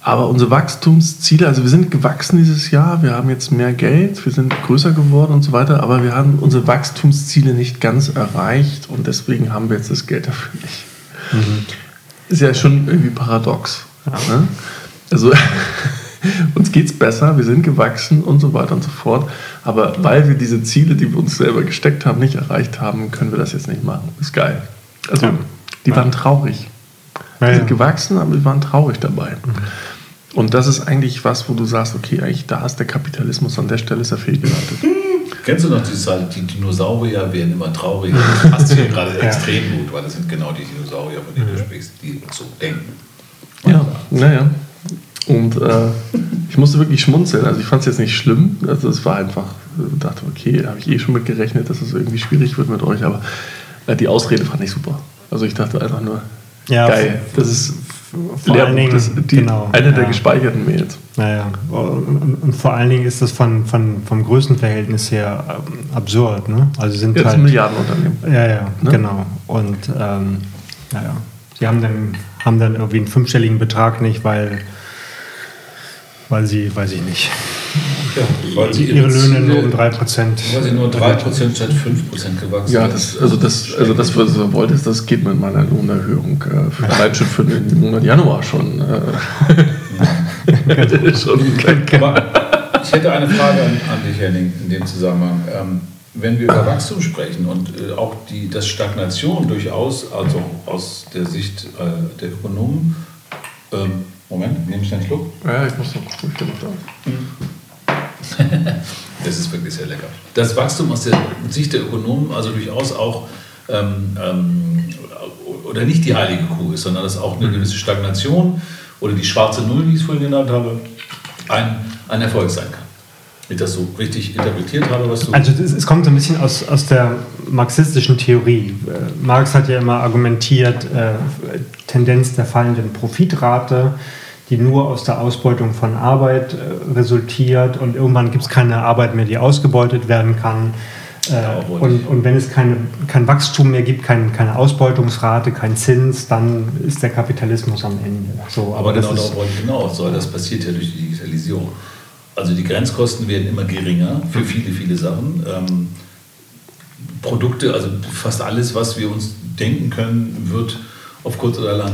Aber unsere Wachstumsziele, also wir sind gewachsen dieses Jahr, wir haben jetzt mehr Geld, wir sind größer geworden und so weiter, aber wir haben unsere Wachstumsziele nicht ganz erreicht und deswegen haben wir jetzt das Geld dafür nicht. Mhm. Ist ja schon irgendwie paradox. Ne? Also uns geht es besser, wir sind gewachsen und so weiter und so fort. Aber weil wir diese Ziele, die wir uns selber gesteckt haben, nicht erreicht haben, können wir das jetzt nicht machen. Ist geil. Also, die waren traurig. Ja, sind gewachsen, aber die waren traurig dabei. Mhm. Und das ist eigentlich was, wo du sagst, okay, eigentlich da ist der Kapitalismus an der Stelle ist er fehlgeleitet. Kennst du noch diese Zahl, die Dinosaurier werden immer trauriger? Das passt hier gerade ja. extrem gut, weil das sind genau die Dinosaurier, von denen du sprichst, die so denken. Ja, naja. Und äh, ich musste wirklich schmunzeln. Also ich fand es jetzt nicht schlimm. Also es war einfach, ich dachte, okay, da habe ich eh schon mit gerechnet, dass es irgendwie schwierig wird mit euch. Aber äh, die Ausrede fand ich super. Also ich dachte einfach nur, ja, geil. Das ist vor Lehrbuch, Dingen, das, die, genau, eine ja. der gespeicherten Mails. Naja, und, und, vor allen Dingen ist das von, von, vom Größenverhältnis her ähm, absurd. Ne? Also sind Jetzt halt, Milliardenunternehmen. Ja, ja, ne? genau. Und ähm, naja, sie haben dann, haben dann irgendwie einen fünfstelligen Betrag nicht, weil, weil sie, weiß ich nicht, ja, weil sie ihre Löhne nur um 3%. Weil sie nur 3% statt 5% gewachsen Ja, das, also, das, also das, was du wolltest, das geht mit meiner Lohnerhöhung äh, für, für den Monat Januar schon. Äh, schon Aber ich hätte eine Frage an, an dich, Henning, in dem Zusammenhang. Ähm, wenn wir über Wachstum sprechen und äh, auch die, das Stagnation durchaus, also aus der Sicht äh, der Ökonomen, ähm, Moment, nehme ich einen Schluck? Ja, ich muss noch gucken, ich noch da. Mhm. das ist wirklich sehr lecker. Das Wachstum aus der Sicht der Ökonomen also durchaus auch ähm, ähm, oder nicht die heilige Kuh ist, sondern dass auch eine gewisse Stagnation oder die schwarze Null, wie ich es vorhin genannt habe, ein, ein Erfolg sein kann. Ich das so richtig interpretiert habe, was du. Also es, es kommt so ein bisschen aus, aus der marxistischen Theorie. Marx hat ja immer argumentiert, äh, Tendenz der fallenden Profitrate die nur aus der Ausbeutung von Arbeit äh, resultiert und irgendwann gibt es keine Arbeit mehr, die ausgebeutet werden kann. Äh, und, und, wenn es keine, kein Wachstum mehr gibt, kein, keine Ausbeutungsrate, kein Zins, dann ist der Kapitalismus am Ende. So, aber, aber genau darauf wollte ich hinaus. Das passiert ja durch die Digitalisierung. Also die Grenzkosten werden immer geringer für viele, viele Sachen. Ähm, Produkte, also fast alles, was wir uns denken können, wird auf kurz oder lang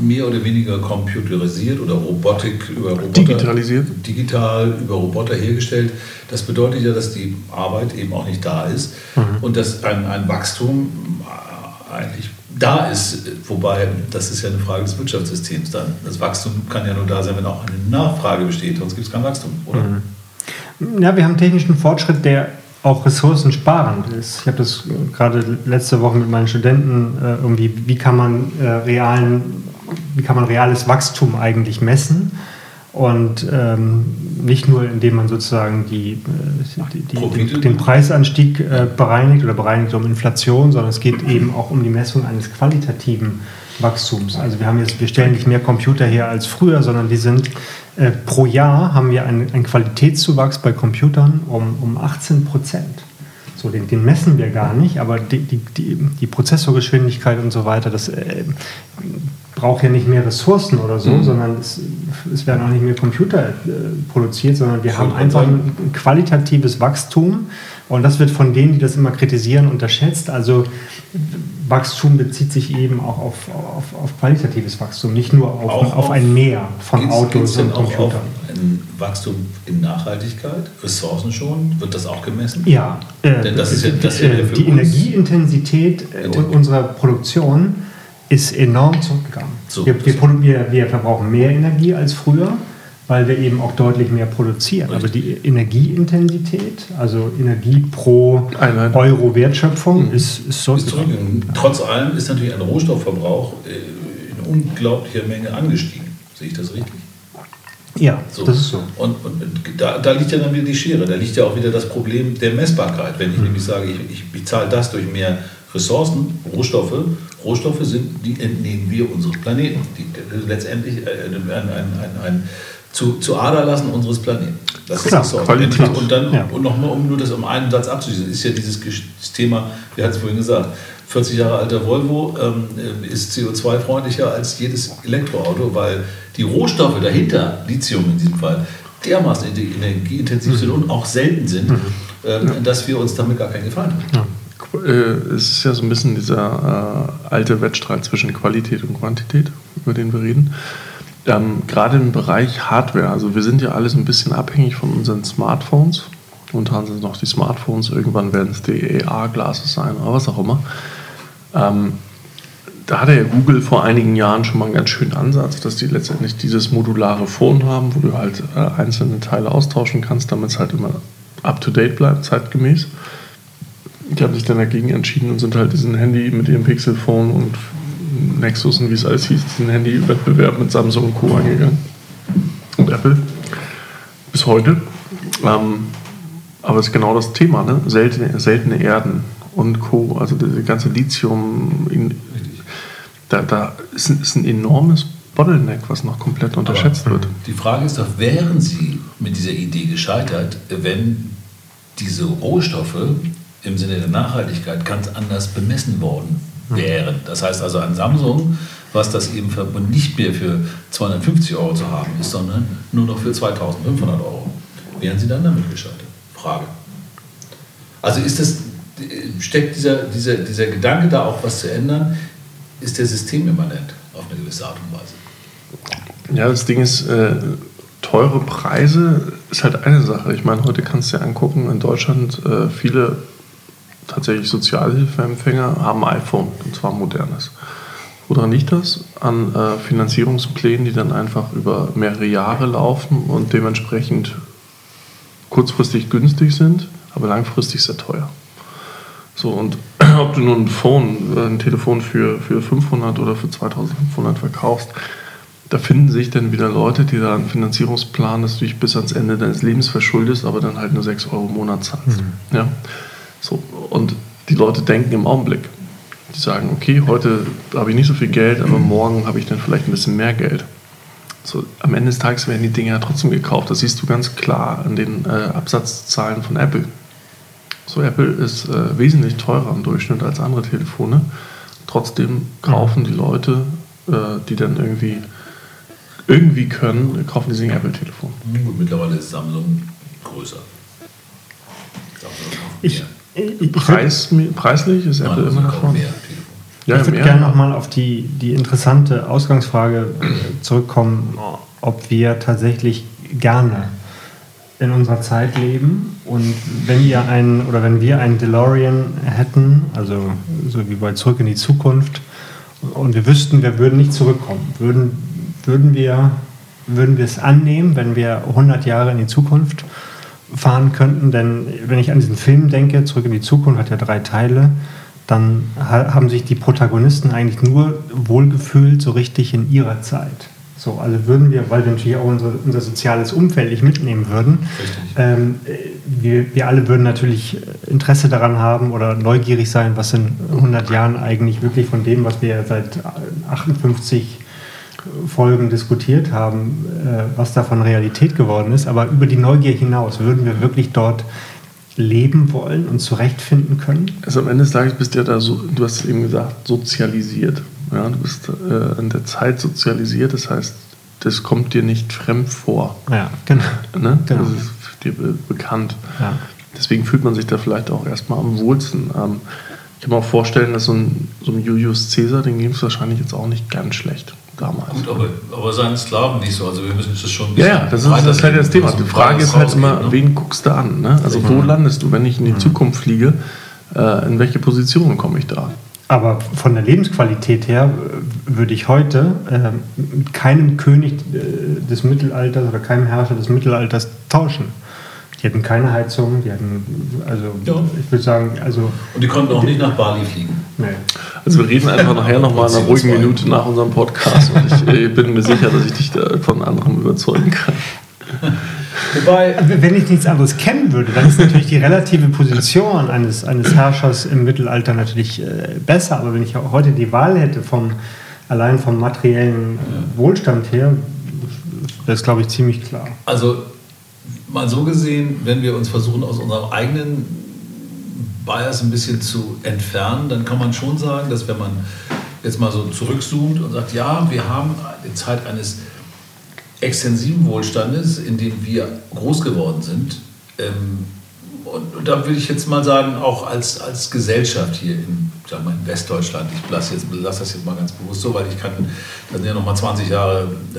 mehr oder weniger computerisiert oder Robotik über Roboter. Digitalisiert? Digital über Roboter hergestellt. Das bedeutet ja, dass die Arbeit eben auch nicht da ist mhm. und dass ein, ein Wachstum eigentlich da ist, wobei das ist ja eine Frage des Wirtschaftssystems dann. Das Wachstum kann ja nur da sein, wenn auch eine Nachfrage besteht, sonst gibt es kein Wachstum, oder? Mhm. Ja, wir haben technischen Fortschritt, der auch ressourcensparend ist. Ich habe das gerade letzte Woche mit meinen Studenten äh, irgendwie, wie kann man äh, realen wie kann man reales Wachstum eigentlich messen? Und ähm, nicht nur, indem man sozusagen die, äh, die, die, den Preisanstieg äh, bereinigt oder bereinigt um Inflation, sondern es geht eben auch um die Messung eines qualitativen Wachstums. Also wir haben jetzt, wir stellen nicht mehr Computer her als früher, sondern die sind äh, pro Jahr haben wir einen, einen Qualitätszuwachs bei Computern um, um 18 Prozent. So, den, den, messen wir gar nicht, aber die, die, die, Prozessorgeschwindigkeit und so weiter, das äh, braucht ja nicht mehr Ressourcen oder so, mhm. sondern es, es, werden auch nicht mehr Computer äh, produziert, sondern wir haben einfach ein, ein qualitatives Wachstum und das wird von denen, die das immer kritisieren, unterschätzt. Also Wachstum bezieht sich eben auch auf, auf, auf qualitatives Wachstum, nicht nur auf, auf, auf ein Mehr von geht's, Autos geht's und Computern. Ein Wachstum in Nachhaltigkeit, Ressourcen schon, wird das auch gemessen? Ja, äh, Denn das ist ja, das äh, die Energieintensität äh, unserer Produktion ist enorm zurückgegangen. So, wir, wir, wir, verbrauchen mehr Energie als früher, weil wir eben auch deutlich mehr produzieren. Richtig. Aber die Energieintensität, also Energie pro Einheit. Euro Wertschöpfung, mhm. ist, ist so zurückgegangen. Trotz allem ist natürlich ein Rohstoffverbrauch äh, in unglaublicher Menge angestiegen. Sehe ich das richtig? Ja, so. das ist so. Und, und da, da, liegt ja dann wieder die Schere. Da liegt ja auch wieder das Problem der Messbarkeit. Wenn ich mhm. nämlich sage, ich, ich bezahle das durch mehr Ressourcen, Rohstoffe. Rohstoffe sind, die entnehmen wir unseres Planeten. Die, letztendlich äh, ein, ein, ein, ein zu, zu Aderlassen unseres Planeten. Das Klar, ist Qualität. Und dann, ja. und nochmal, um nur das um einen Satz abzuschließen, ist ja dieses Thema, wir hatten es vorhin gesagt, 40 Jahre alter Volvo ähm, ist CO2-freundlicher als jedes Elektroauto, weil die Rohstoffe dahinter, Lithium in diesem Fall, dermaßen energieintensiv sind und auch selten sind, ja. dass wir uns damit gar keinen Gefallen tun. Ja. Äh, es ist ja so ein bisschen dieser äh, alte Wettstreit zwischen Qualität und Quantität, über den wir reden. ähm, gerade im Bereich Hardware, also wir sind ja alles ein bisschen abhängig von unseren Smartphones. Momentan sind es noch die Smartphones, irgendwann werden es die AR-Glasses sein oder was auch immer. Ähm, da hatte ja Google vor einigen Jahren schon mal einen ganz schönen Ansatz, dass die letztendlich dieses modulare Phone haben, wo du halt äh, einzelne Teile austauschen kannst, damit es halt immer up-to-date bleibt, zeitgemäß. Die haben sich dann dagegen entschieden und sind halt diesen Handy mit ihrem Pixel-Phone und Nexus und wie es alles hieß, diesen Handy-Wettbewerb mit Samsung und Co. angegangen. Und Apple. Bis heute. Ähm, aber es ist genau das Thema, ne? seltene, seltene Erden und Co. Also diese ganze Lithium, in, da, da ist, ein, ist ein enormes Bottleneck, was noch komplett unterschätzt Aber wird. Die Frage ist doch, wären Sie mit dieser Idee gescheitert, wenn diese Rohstoffe im Sinne der Nachhaltigkeit ganz anders bemessen worden wären? Das heißt also an Samsung, was das eben für, nicht mehr für 250 Euro zu haben ist, sondern nur noch für 2500 Euro. Wären Sie dann damit gescheitert? Frage. Also ist das, steckt dieser, dieser, dieser Gedanke da auch was zu ändern? Ist der systemimmanent auf eine gewisse Art und Weise? Ja, das Ding ist, äh, teure Preise ist halt eine Sache. Ich meine, heute kannst du dir angucken, in Deutschland äh, viele tatsächlich Sozialhilfeempfänger haben ein iPhone, und zwar modernes. Woran liegt das? An äh, Finanzierungsplänen, die dann einfach über mehrere Jahre laufen und dementsprechend kurzfristig günstig sind, aber langfristig sehr teuer. So, und ob du nun ein Phone, ein Telefon für, für 500 oder für 2500 verkaufst, da finden sich dann wieder Leute, die da einen Finanzierungsplan, dass du dich bis ans Ende deines Lebens verschuldest, aber dann halt nur 6 Euro im Monat zahlst. Mhm. Ja? So, und die Leute denken im Augenblick. Die sagen, okay, heute habe ich nicht so viel Geld, aber morgen habe ich dann vielleicht ein bisschen mehr Geld. So, am Ende des Tages werden die Dinge ja trotzdem gekauft. Das siehst du ganz klar an den äh, Absatzzahlen von Apple. So, Apple ist äh, wesentlich teurer im Durchschnitt als andere Telefone. Trotzdem kaufen die Leute, äh, die dann irgendwie irgendwie können, kaufen die sich ein Apple-Telefon. Gut, mittlerweile ist Samsung größer. Ich, ich, Preis, preislich ist Apple immer noch vorne. Ja, ich würde gerne nochmal auf die, die interessante Ausgangsfrage äh, zurückkommen, ob wir tatsächlich gerne in unserer Zeit leben und wenn wir einen oder wenn wir einen DeLorean hätten, also so wie bei Zurück in die Zukunft, und wir wüssten, wir würden nicht zurückkommen, würden, würden, wir, würden wir es annehmen, wenn wir 100 Jahre in die Zukunft fahren könnten? Denn wenn ich an diesen Film denke, Zurück in die Zukunft hat ja drei Teile, dann haben sich die Protagonisten eigentlich nur wohlgefühlt so richtig in ihrer Zeit. So, also würden wir, weil wir natürlich auch unser, unser soziales Umfeld nicht mitnehmen würden, ähm, wir, wir alle würden natürlich Interesse daran haben oder neugierig sein, was in 100 Jahren eigentlich wirklich von dem, was wir seit 58 Folgen diskutiert haben, äh, was davon Realität geworden ist. Aber über die Neugier hinaus würden wir wirklich dort leben wollen und zurechtfinden können? Also am Ende des Tages bist du ja da so, du hast eben gesagt, sozialisiert. Ja, du bist äh, in der Zeit sozialisiert, das heißt, das kommt dir nicht fremd vor. Ja, genau. Ne? genau. Das ist dir be bekannt. Ja. Deswegen fühlt man sich da vielleicht auch erstmal am wohlsten. Ähm, ich kann mir auch vorstellen, dass so ein, so ein Julius Caesar, den ging es wahrscheinlich jetzt auch nicht ganz schlecht damals. Gut, aber, aber seinen Sklaven nicht so. Also wir müssen das schon ein bisschen. Ja, ja das ist, das ist halt das Thema. Die Frage ist halt immer, ne? wen guckst du an? Ne? Also, wo landest du, wenn ich in die mhm. Zukunft fliege? Äh, in welche Position komme ich da? Aber von der Lebensqualität her äh, würde ich heute äh, mit keinem König äh, des Mittelalters oder keinem Herrscher des Mittelalters tauschen. Die hatten keine Heizung, die hatten, also ja. ich würde sagen, also. Und die konnten auch nicht nach Bali fliegen. Nee. Also wir reden einfach nachher nochmal in einer ruhigen Minute nach unserem Podcast und ich, ich bin mir sicher, dass ich dich da von anderem überzeugen kann. Wobei, wenn ich nichts anderes kennen würde, dann ist natürlich die relative Position eines, eines Herrschers im Mittelalter natürlich äh, besser. Aber wenn ich heute die Wahl hätte, vom, allein vom materiellen Wohlstand her, wäre es, glaube ich, ziemlich klar. Also mal so gesehen, wenn wir uns versuchen, aus unserem eigenen Bias ein bisschen zu entfernen, dann kann man schon sagen, dass wenn man jetzt mal so zurückzoomt und sagt, ja, wir haben die Zeit eines extensiven Wohlstandes, in dem wir groß geworden sind, ähm, und, und, da würde ich jetzt mal sagen, auch als, als Gesellschaft hier in, sag mal, in Westdeutschland, ich lasse lass das jetzt mal ganz bewusst so, weil ich kann, das sind ja noch mal 20 Jahre, äh,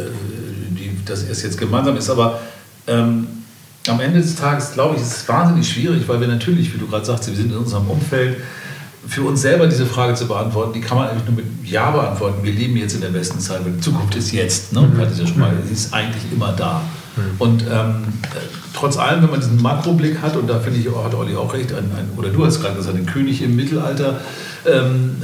die, dass es jetzt gemeinsam ist, aber ähm, am Ende des Tages, glaube ich, ist es wahnsinnig schwierig, weil wir natürlich, wie du gerade sagst, wir sind in unserem Umfeld, für uns selber diese Frage zu beantworten, die kann man eigentlich nur mit Ja beantworten. Wir leben jetzt in der besten Zeit, weil die Zukunft ist jetzt. Ne? Mhm. Ja schon mal, sie ist eigentlich immer da. Mhm. Und ähm, trotz allem, wenn man diesen Makroblick hat, und da finde ich, hat Olli auch recht, ein, ein, oder du hast gerade gesagt, ein König im Mittelalter, ähm,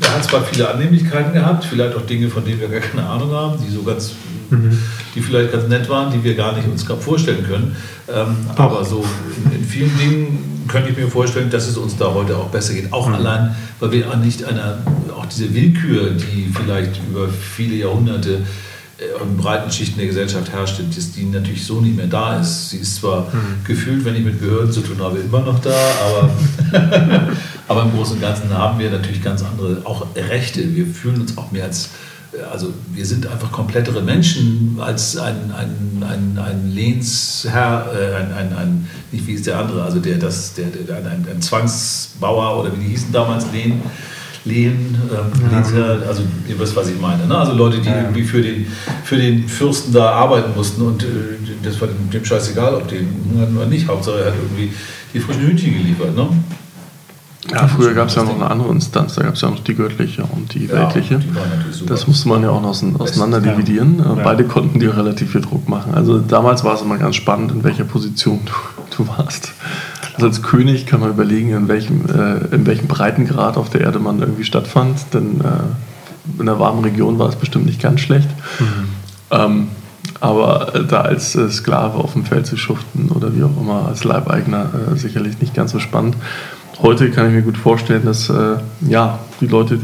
er hat zwar viele Annehmlichkeiten gehabt, vielleicht auch Dinge, von denen wir gar keine Ahnung haben, die so ganz, mhm. die vielleicht ganz nett waren, die wir gar nicht uns gerade vorstellen können. Ähm, aber so in, in, vielen Dingen könnte ich mir vorstellen, dass es uns da heute auch besser geht. Auch mhm. allein, weil wir nicht einer, auch diese Willkür, die vielleicht über viele Jahrhunderte in breiten Schichten der Gesellschaft herrscht, dass die natürlich so nicht mehr da ist. Sie ist zwar mhm. gefühlt, wenn ich mit Behörden zu tun habe, immer noch da, aber, aber im Großen und Ganzen haben wir natürlich ganz andere, auch Rechte. Wir fühlen uns auch mehr als, äh, also wir sind einfach komplettere Menschen als ein, ein, ein, ein Lehnsherr, äh, ein, ein, ein, nicht wie ist der andere, also der, das, der, der, ein, ein Zwangsbauer oder wie die hießen damals, Lehn Lehen, ähm, ja. also ihr wisst, was ich meine. Ne? Also Leute, die ja. irgendwie für den, für den Fürsten da arbeiten mussten und äh, das war dem, dem scheißegal, ob den oder nicht. Hauptsache er hat irgendwie die frischen Hühnchen geliefert. Ne? Ja, früher gab es ja noch eine andere Instanz, da gab es ja noch die göttliche und die weltliche. Ja, die das musste man ja auch noch auseinander dividieren. Ja. Beide konnten dir relativ viel Druck machen. Also damals war es immer ganz spannend, in welcher Position du, du warst. Also als König kann man überlegen, in welchem, äh, in welchem Breitengrad auf der Erde man irgendwie stattfand. Denn äh, in einer warmen Region war es bestimmt nicht ganz schlecht. Mhm. Ähm, aber da als äh, Sklave auf dem Feld zu schuften oder wie auch immer, als Leibeigner äh, sicherlich nicht ganz so spannend. Heute kann ich mir gut vorstellen, dass äh, ja, die Leute,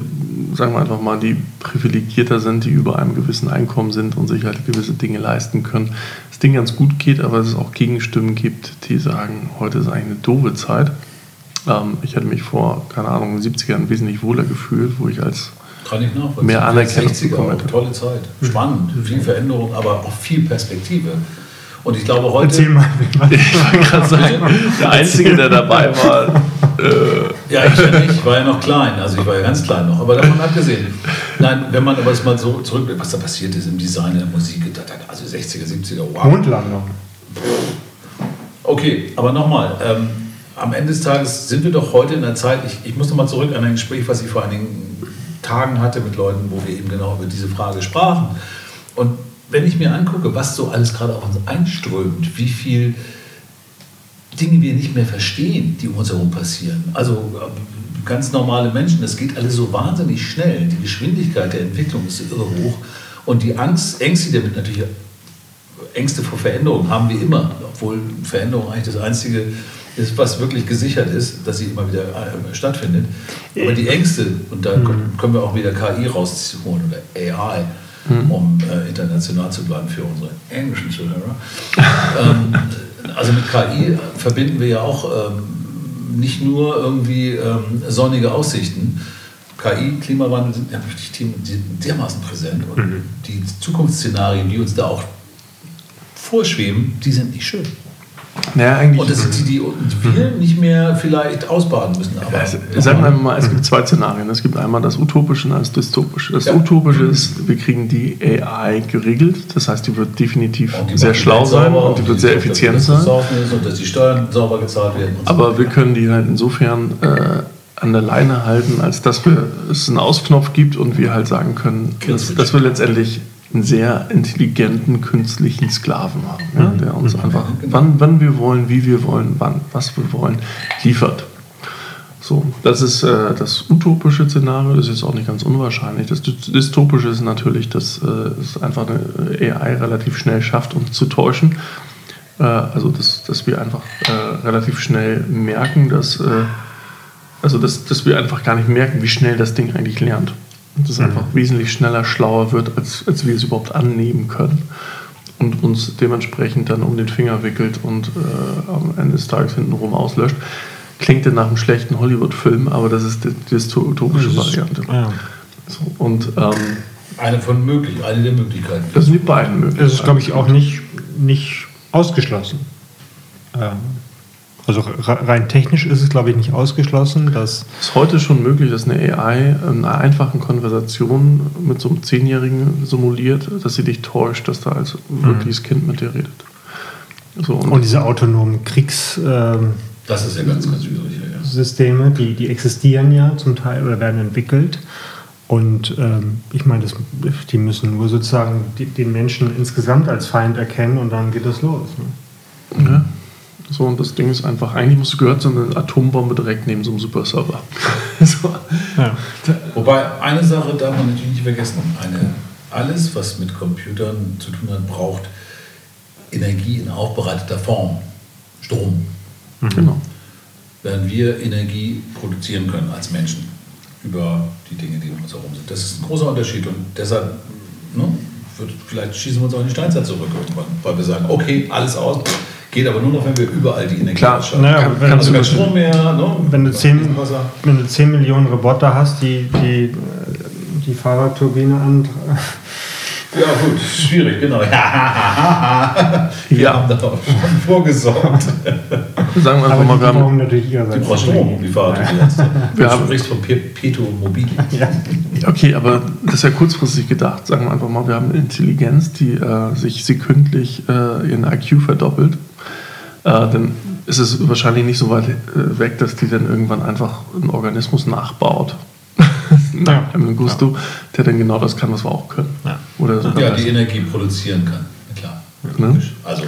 sagen wir einfach mal, die privilegierter sind, die über einem gewissen Einkommen sind und sich halt gewisse Dinge leisten können, das Ding ganz gut geht, aber es auch Gegenstimmen gibt, die sagen, heute ist eigentlich eine doofe Zeit. Ähm, ich hätte mich vor, keine Ahnung, in den 70ern wesentlich wohler gefühlt, wo ich als kann ich mehr Anerkennung bekommen hätte. Tolle Zeit, spannend, viel Veränderung, aber auch viel Perspektive. Und ich glaube heute. Erzähl mal, ich wollte gerade sagen, der Einzige, der dabei war. Äh ja, ich ja nicht, ich war ja noch klein, also ich war ja ganz klein noch, aber davon abgesehen. Nein, wenn man aber mal so zurückblickt, was da passiert ist im Design der Musik, also 60er, 70er, wow. Mondlandung. Okay, aber nochmal, ähm, am Ende des Tages sind wir doch heute in einer Zeit, ich, ich muss nochmal zurück an ein Gespräch, was ich vor einigen Tagen hatte mit Leuten, wo wir eben genau über diese Frage sprachen. Und wenn ich mir angucke, was so alles gerade auf uns einströmt, wie viel Dinge wir nicht mehr verstehen, die um uns herum passieren. Also äh, ganz normale Menschen, das geht alles so wahnsinnig schnell. Die Geschwindigkeit der Entwicklung ist irre hoch. Und die Angst, Ängste, die damit natürlich Ängste vor Veränderung haben wir immer, obwohl Veränderung eigentlich das Einzige ist, was wirklich gesichert ist, dass sie immer wieder äh, stattfindet. Aber die Ängste, und da mhm. können wir auch wieder KI rausholen oder AI, mhm. um äh, international zu bleiben für unsere englischen Zuhörer. ähm, also mit KI verbinden wir ja auch ähm, nicht nur irgendwie ähm, sonnige Aussichten. KI, Klimawandel sind ja wirklich Themen, die sind dermaßen präsent und mhm. die Zukunftsszenarien, die uns da auch vorschweben, die sind nicht schön. Naja, eigentlich. Und das sind die, die wir nicht mehr vielleicht ausbaden müssen. Aber also, sagen wir mal, es gibt zwei Szenarien. Es gibt einmal das Utopische und das Dystopische. Das ja. Utopische ist, wir kriegen die AI geregelt. Das heißt, die wird definitiv die sehr schlau sein und die wird sehr effizient sein. Und dass die Steuern sauber gezahlt werden. aber so wir können die halt insofern äh, an der Leine halten, als dass wir, es einen Ausknopf gibt und wir halt sagen können, dass, dass wir letztendlich einen sehr intelligenten künstlichen Sklaven haben, ja, der uns mhm. einfach, wann, wann wir wollen, wie wir wollen, wann, was wir wollen, liefert. So, das ist äh, das utopische Szenario, das ist auch nicht ganz unwahrscheinlich. Das dystopische ist natürlich, dass äh, es einfach eine AI relativ schnell schafft, uns zu täuschen. Äh, also, dass, dass wir einfach äh, relativ schnell merken, dass, äh, also dass, dass wir einfach gar nicht merken, wie schnell das Ding eigentlich lernt. Und es einfach mhm. wesentlich schneller, schlauer wird, als, als wir es überhaupt annehmen können. Und uns dementsprechend dann um den Finger wickelt und äh, am Ende des Tages hintenrum auslöscht. Klingt dann nach einem schlechten Hollywood-Film, aber das ist die dystopische Variante. Ja. So, und, ähm, eine von möglich, eine der Möglichkeiten. Das sind die beiden Möglichkeiten. Das ist, glaube ich, auch nicht, nicht ausgeschlossen. Ähm, Also rein technisch ist es, glaube ich, nicht ausgeschlossen, dass. Es ist heute schon möglich, dass eine AI in einer einfachen Konversation mit so einem Zehnjährigen simuliert, dass sie dich täuscht, dass da als mhm. wirkliches Kind mit dir redet. So, und, und, diese autonomen Kriegs. Ähm, das ist ja ganz, ganz. Ja. Systeme, die, die existieren ja zum Teil oder werden entwickelt. Und ähm, ich meine, die müssen nur sozusagen die, den Menschen insgesamt als Feind erkennen und dann geht das los. Ne? Ja. So, und das Ding ist einfach, eigentlich musst du gehört so eine Atombombe direkt neben so einem Superserver. so. ja. Wobei, eine Sache darf man natürlich nicht vergessen. Eine, alles, was mit Computern zu tun hat, braucht Energie in aufbereiteter Form. Strom. Mhm. Genau. Während wir Energie produzieren können als Menschen über die Dinge, die um uns herum sind. Das ist ein großer Unterschied und deshalb ne, wird, vielleicht schießen wir uns auch in die Steinzeit zurück irgendwann, weil wir sagen, okay, alles aus, Geht aber nur noch, wenn wir überall die Energie Klar, naja, kann, wenn, also du Strom mehr, ne? wenn, du 10, wenn du 10 Millionen Roboter hast, die die, die Fahrradturbine an. Ja, gut, schwierig, genau. wir ja. haben da auch schon vorgesorgt. Sagen wir einfach mal, wir haben natürlich die brauchen Strom, die Fahrradturbine. Wir haben rechts von Peto Mobil. Ja. Okay, aber das ist ja kurzfristig gedacht. Sagen wir einfach mal, wir haben eine Intelligenz, die äh, sich sekündlich äh, ihren IQ verdoppelt äh, dann ist es wahrscheinlich nicht so weit äh, weg, dass die dann irgendwann einfach einen Organismus nachbaut. ja. Einem Gusto, ja. der dann genau das kann, was wir auch können. Ja, Oder ja die Energie produzieren kann. Klar. Ne? Also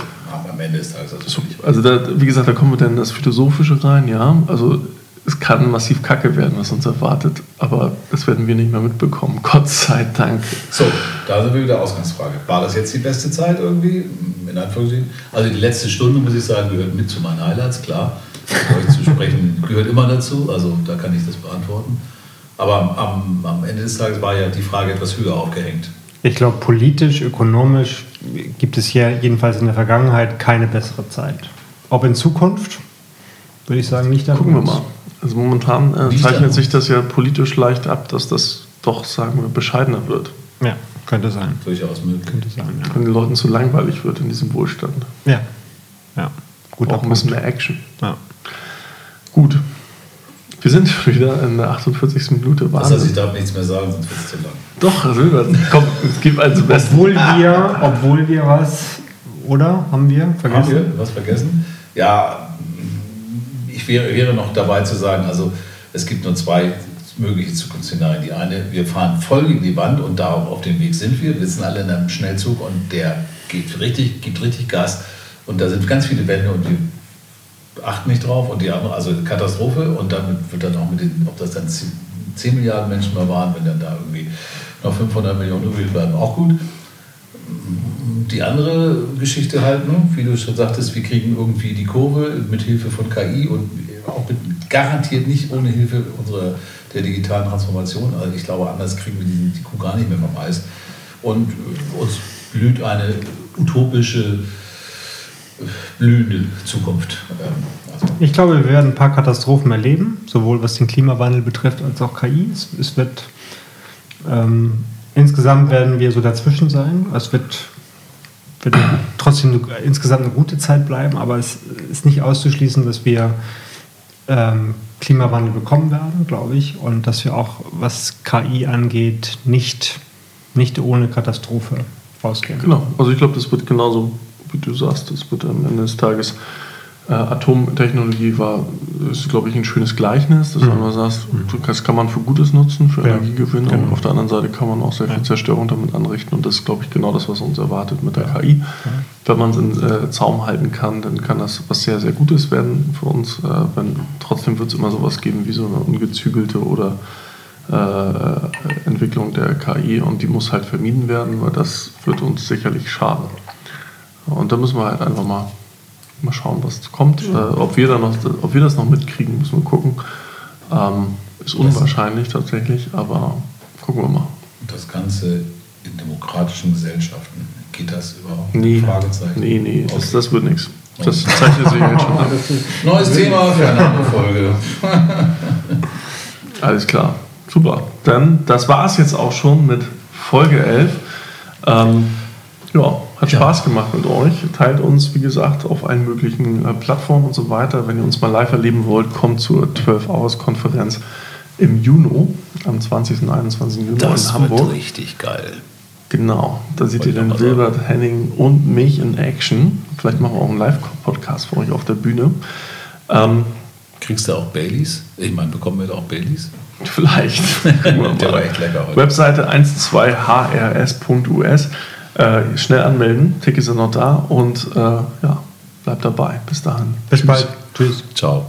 am Ende des Tages. Also, also da, wie gesagt, da kommen wir dann in das Philosophische rein, ja. Also es kann massiv kacke werden, was uns erwartet, aber das werden wir nicht mehr mitbekommen. Gott sei Dank. So, da sind wir wieder Ausgangsfrage. War das jetzt die beste Zeit irgendwie? In Anführungszeichen. Also die letzte Stunde, muss ich sagen, gehört mit zu meinen Highlights, klar. Euch zu sprechen gehört immer dazu, also da kann ich das beantworten. Aber am, am Ende des Tages war ja die Frage etwas höher aufgehängt. Ich glaube, politisch, ökonomisch gibt es hier jedenfalls in der Vergangenheit keine bessere Zeit. Ob in Zukunft, würde ich sagen, nicht. Gucken wir mal. Also momentan äh, zeichnet sich das ja politisch leicht ab, dass das doch, sagen wir, bescheidener wird. Ja, könnte sein. Durchaus möglich. Könnte sein, ja. Wenn den Leuten zu langweilig wird in diesem Wohlstand. Ja. Ja. Gut, auch ein bisschen mehr Action. Ja. Gut. Wir sind wieder in der 48. Minute. Wahnsinn. Das heißt, ich darf nichts mehr sagen, sonst wird es zu lang. Doch, Silbert, komm, es gibt also Besten. Obwohl wir, obwohl wir was, oder? Haben wir vergessen? Haben wir was vergessen? Ja, ich wäre, wäre noch dabei zu sagen, also es gibt nur zwei mögliche Zukunftsszenarien. Die eine, wir fahren voll gegen die Wand und da auf dem Weg sind wir. Wir sind alle in einem Schnellzug und der geht richtig, gibt richtig Gas. Und da sind ganz viele Wände und wir achten nicht drauf. Und die andere, also Katastrophe. Und dann wird dann auch mit den, ob das dann 10 Milliarden Menschen mal waren, wenn dann da irgendwie noch 500 Millionen übrig bleiben, auch gut die andere Geschichte halt, ne? wie du schon sagtest, wir kriegen irgendwie die Kurve mit Hilfe von KI und auch mit, garantiert nicht ohne Hilfe unserer der digitalen Transformation. Also ich glaube, anders kriegen wir die, die Kuh gar nicht mehr vom Eis. Und äh, uns blüht eine utopische, blühende Zukunft. Ähm, also ich glaube, wir werden ein paar Katastrophen erleben, sowohl was den Klimawandel betrifft als auch KI. Es, es wird ähm, insgesamt werden wir so dazwischen sein. Es wird wird trotzdem insgesamt eine gute Zeit bleiben, aber es ist nicht auszuschließen, dass wir ähm, Klimawandel bekommen werden, glaube ich, und dass wir auch, was KI angeht, nicht, nicht ohne Katastrophe rausgehen. Genau, also ich glaube, das wird genauso, wie du sagst, das wird am Ende des Tages äh, Atomtechnologie war, ist, glaube ich, ein schönes Gleichnis, dass mhm. du sagst, mhm. das kann man für Gutes nutzen, für ja. Energiegewinnung. Genau. Auf der anderen Seite kann man auch sehr viel Zerstörung damit anrichten. Und das ist, glaube ich, genau das, was uns erwartet mit der. KI. Wenn man es in äh, Zaum halten kann, dann kann das was sehr, sehr Gutes werden für uns. Äh, wenn, trotzdem wird es immer sowas geben wie so eine ungezügelte oder äh, Entwicklung der KI und die muss halt vermieden werden, weil das wird uns sicherlich schaden. Und da müssen wir halt einfach mal Mal schauen, was kommt. Äh, ob, wir da noch, ob wir das noch mitkriegen, müssen wir gucken. Ähm, ist unwahrscheinlich tatsächlich, aber gucken wir mal. Das Ganze in demokratischen Gesellschaften, geht das überhaupt? Nee, Fragezeichen. nee, nee das, das wird nichts. Das zeichnet sich jetzt schon ab. Neues Thema für eine andere Folge. Alles klar, super. Dann, das war es jetzt auch schon mit Folge 11. Ähm, ja, Hat ja. Spaß gemacht mit euch. Teilt uns, wie gesagt, auf allen möglichen äh, Plattformen und so weiter. Wenn ihr uns mal live erleben wollt, kommt zur 12 Hours Konferenz im Juni, am 20. und 21. Juni das in Hamburg. Das wird richtig geil. Genau, da seht ihr den Wilbert, Henning und mich in Action. Vielleicht machen wir auch einen Live-Podcast für euch auf der Bühne. Ähm, Kriegst du auch Baileys? Ich meine, bekommen wir auch Baileys? Vielleicht. der war echt lecker heute. Webseite 12hrs.us. Äh, schnell anmelden, Tickets sind noch da und äh, ja, bleibt dabei. Bis dahin. Bis Tschüss. bald. Tschüss. Ciao.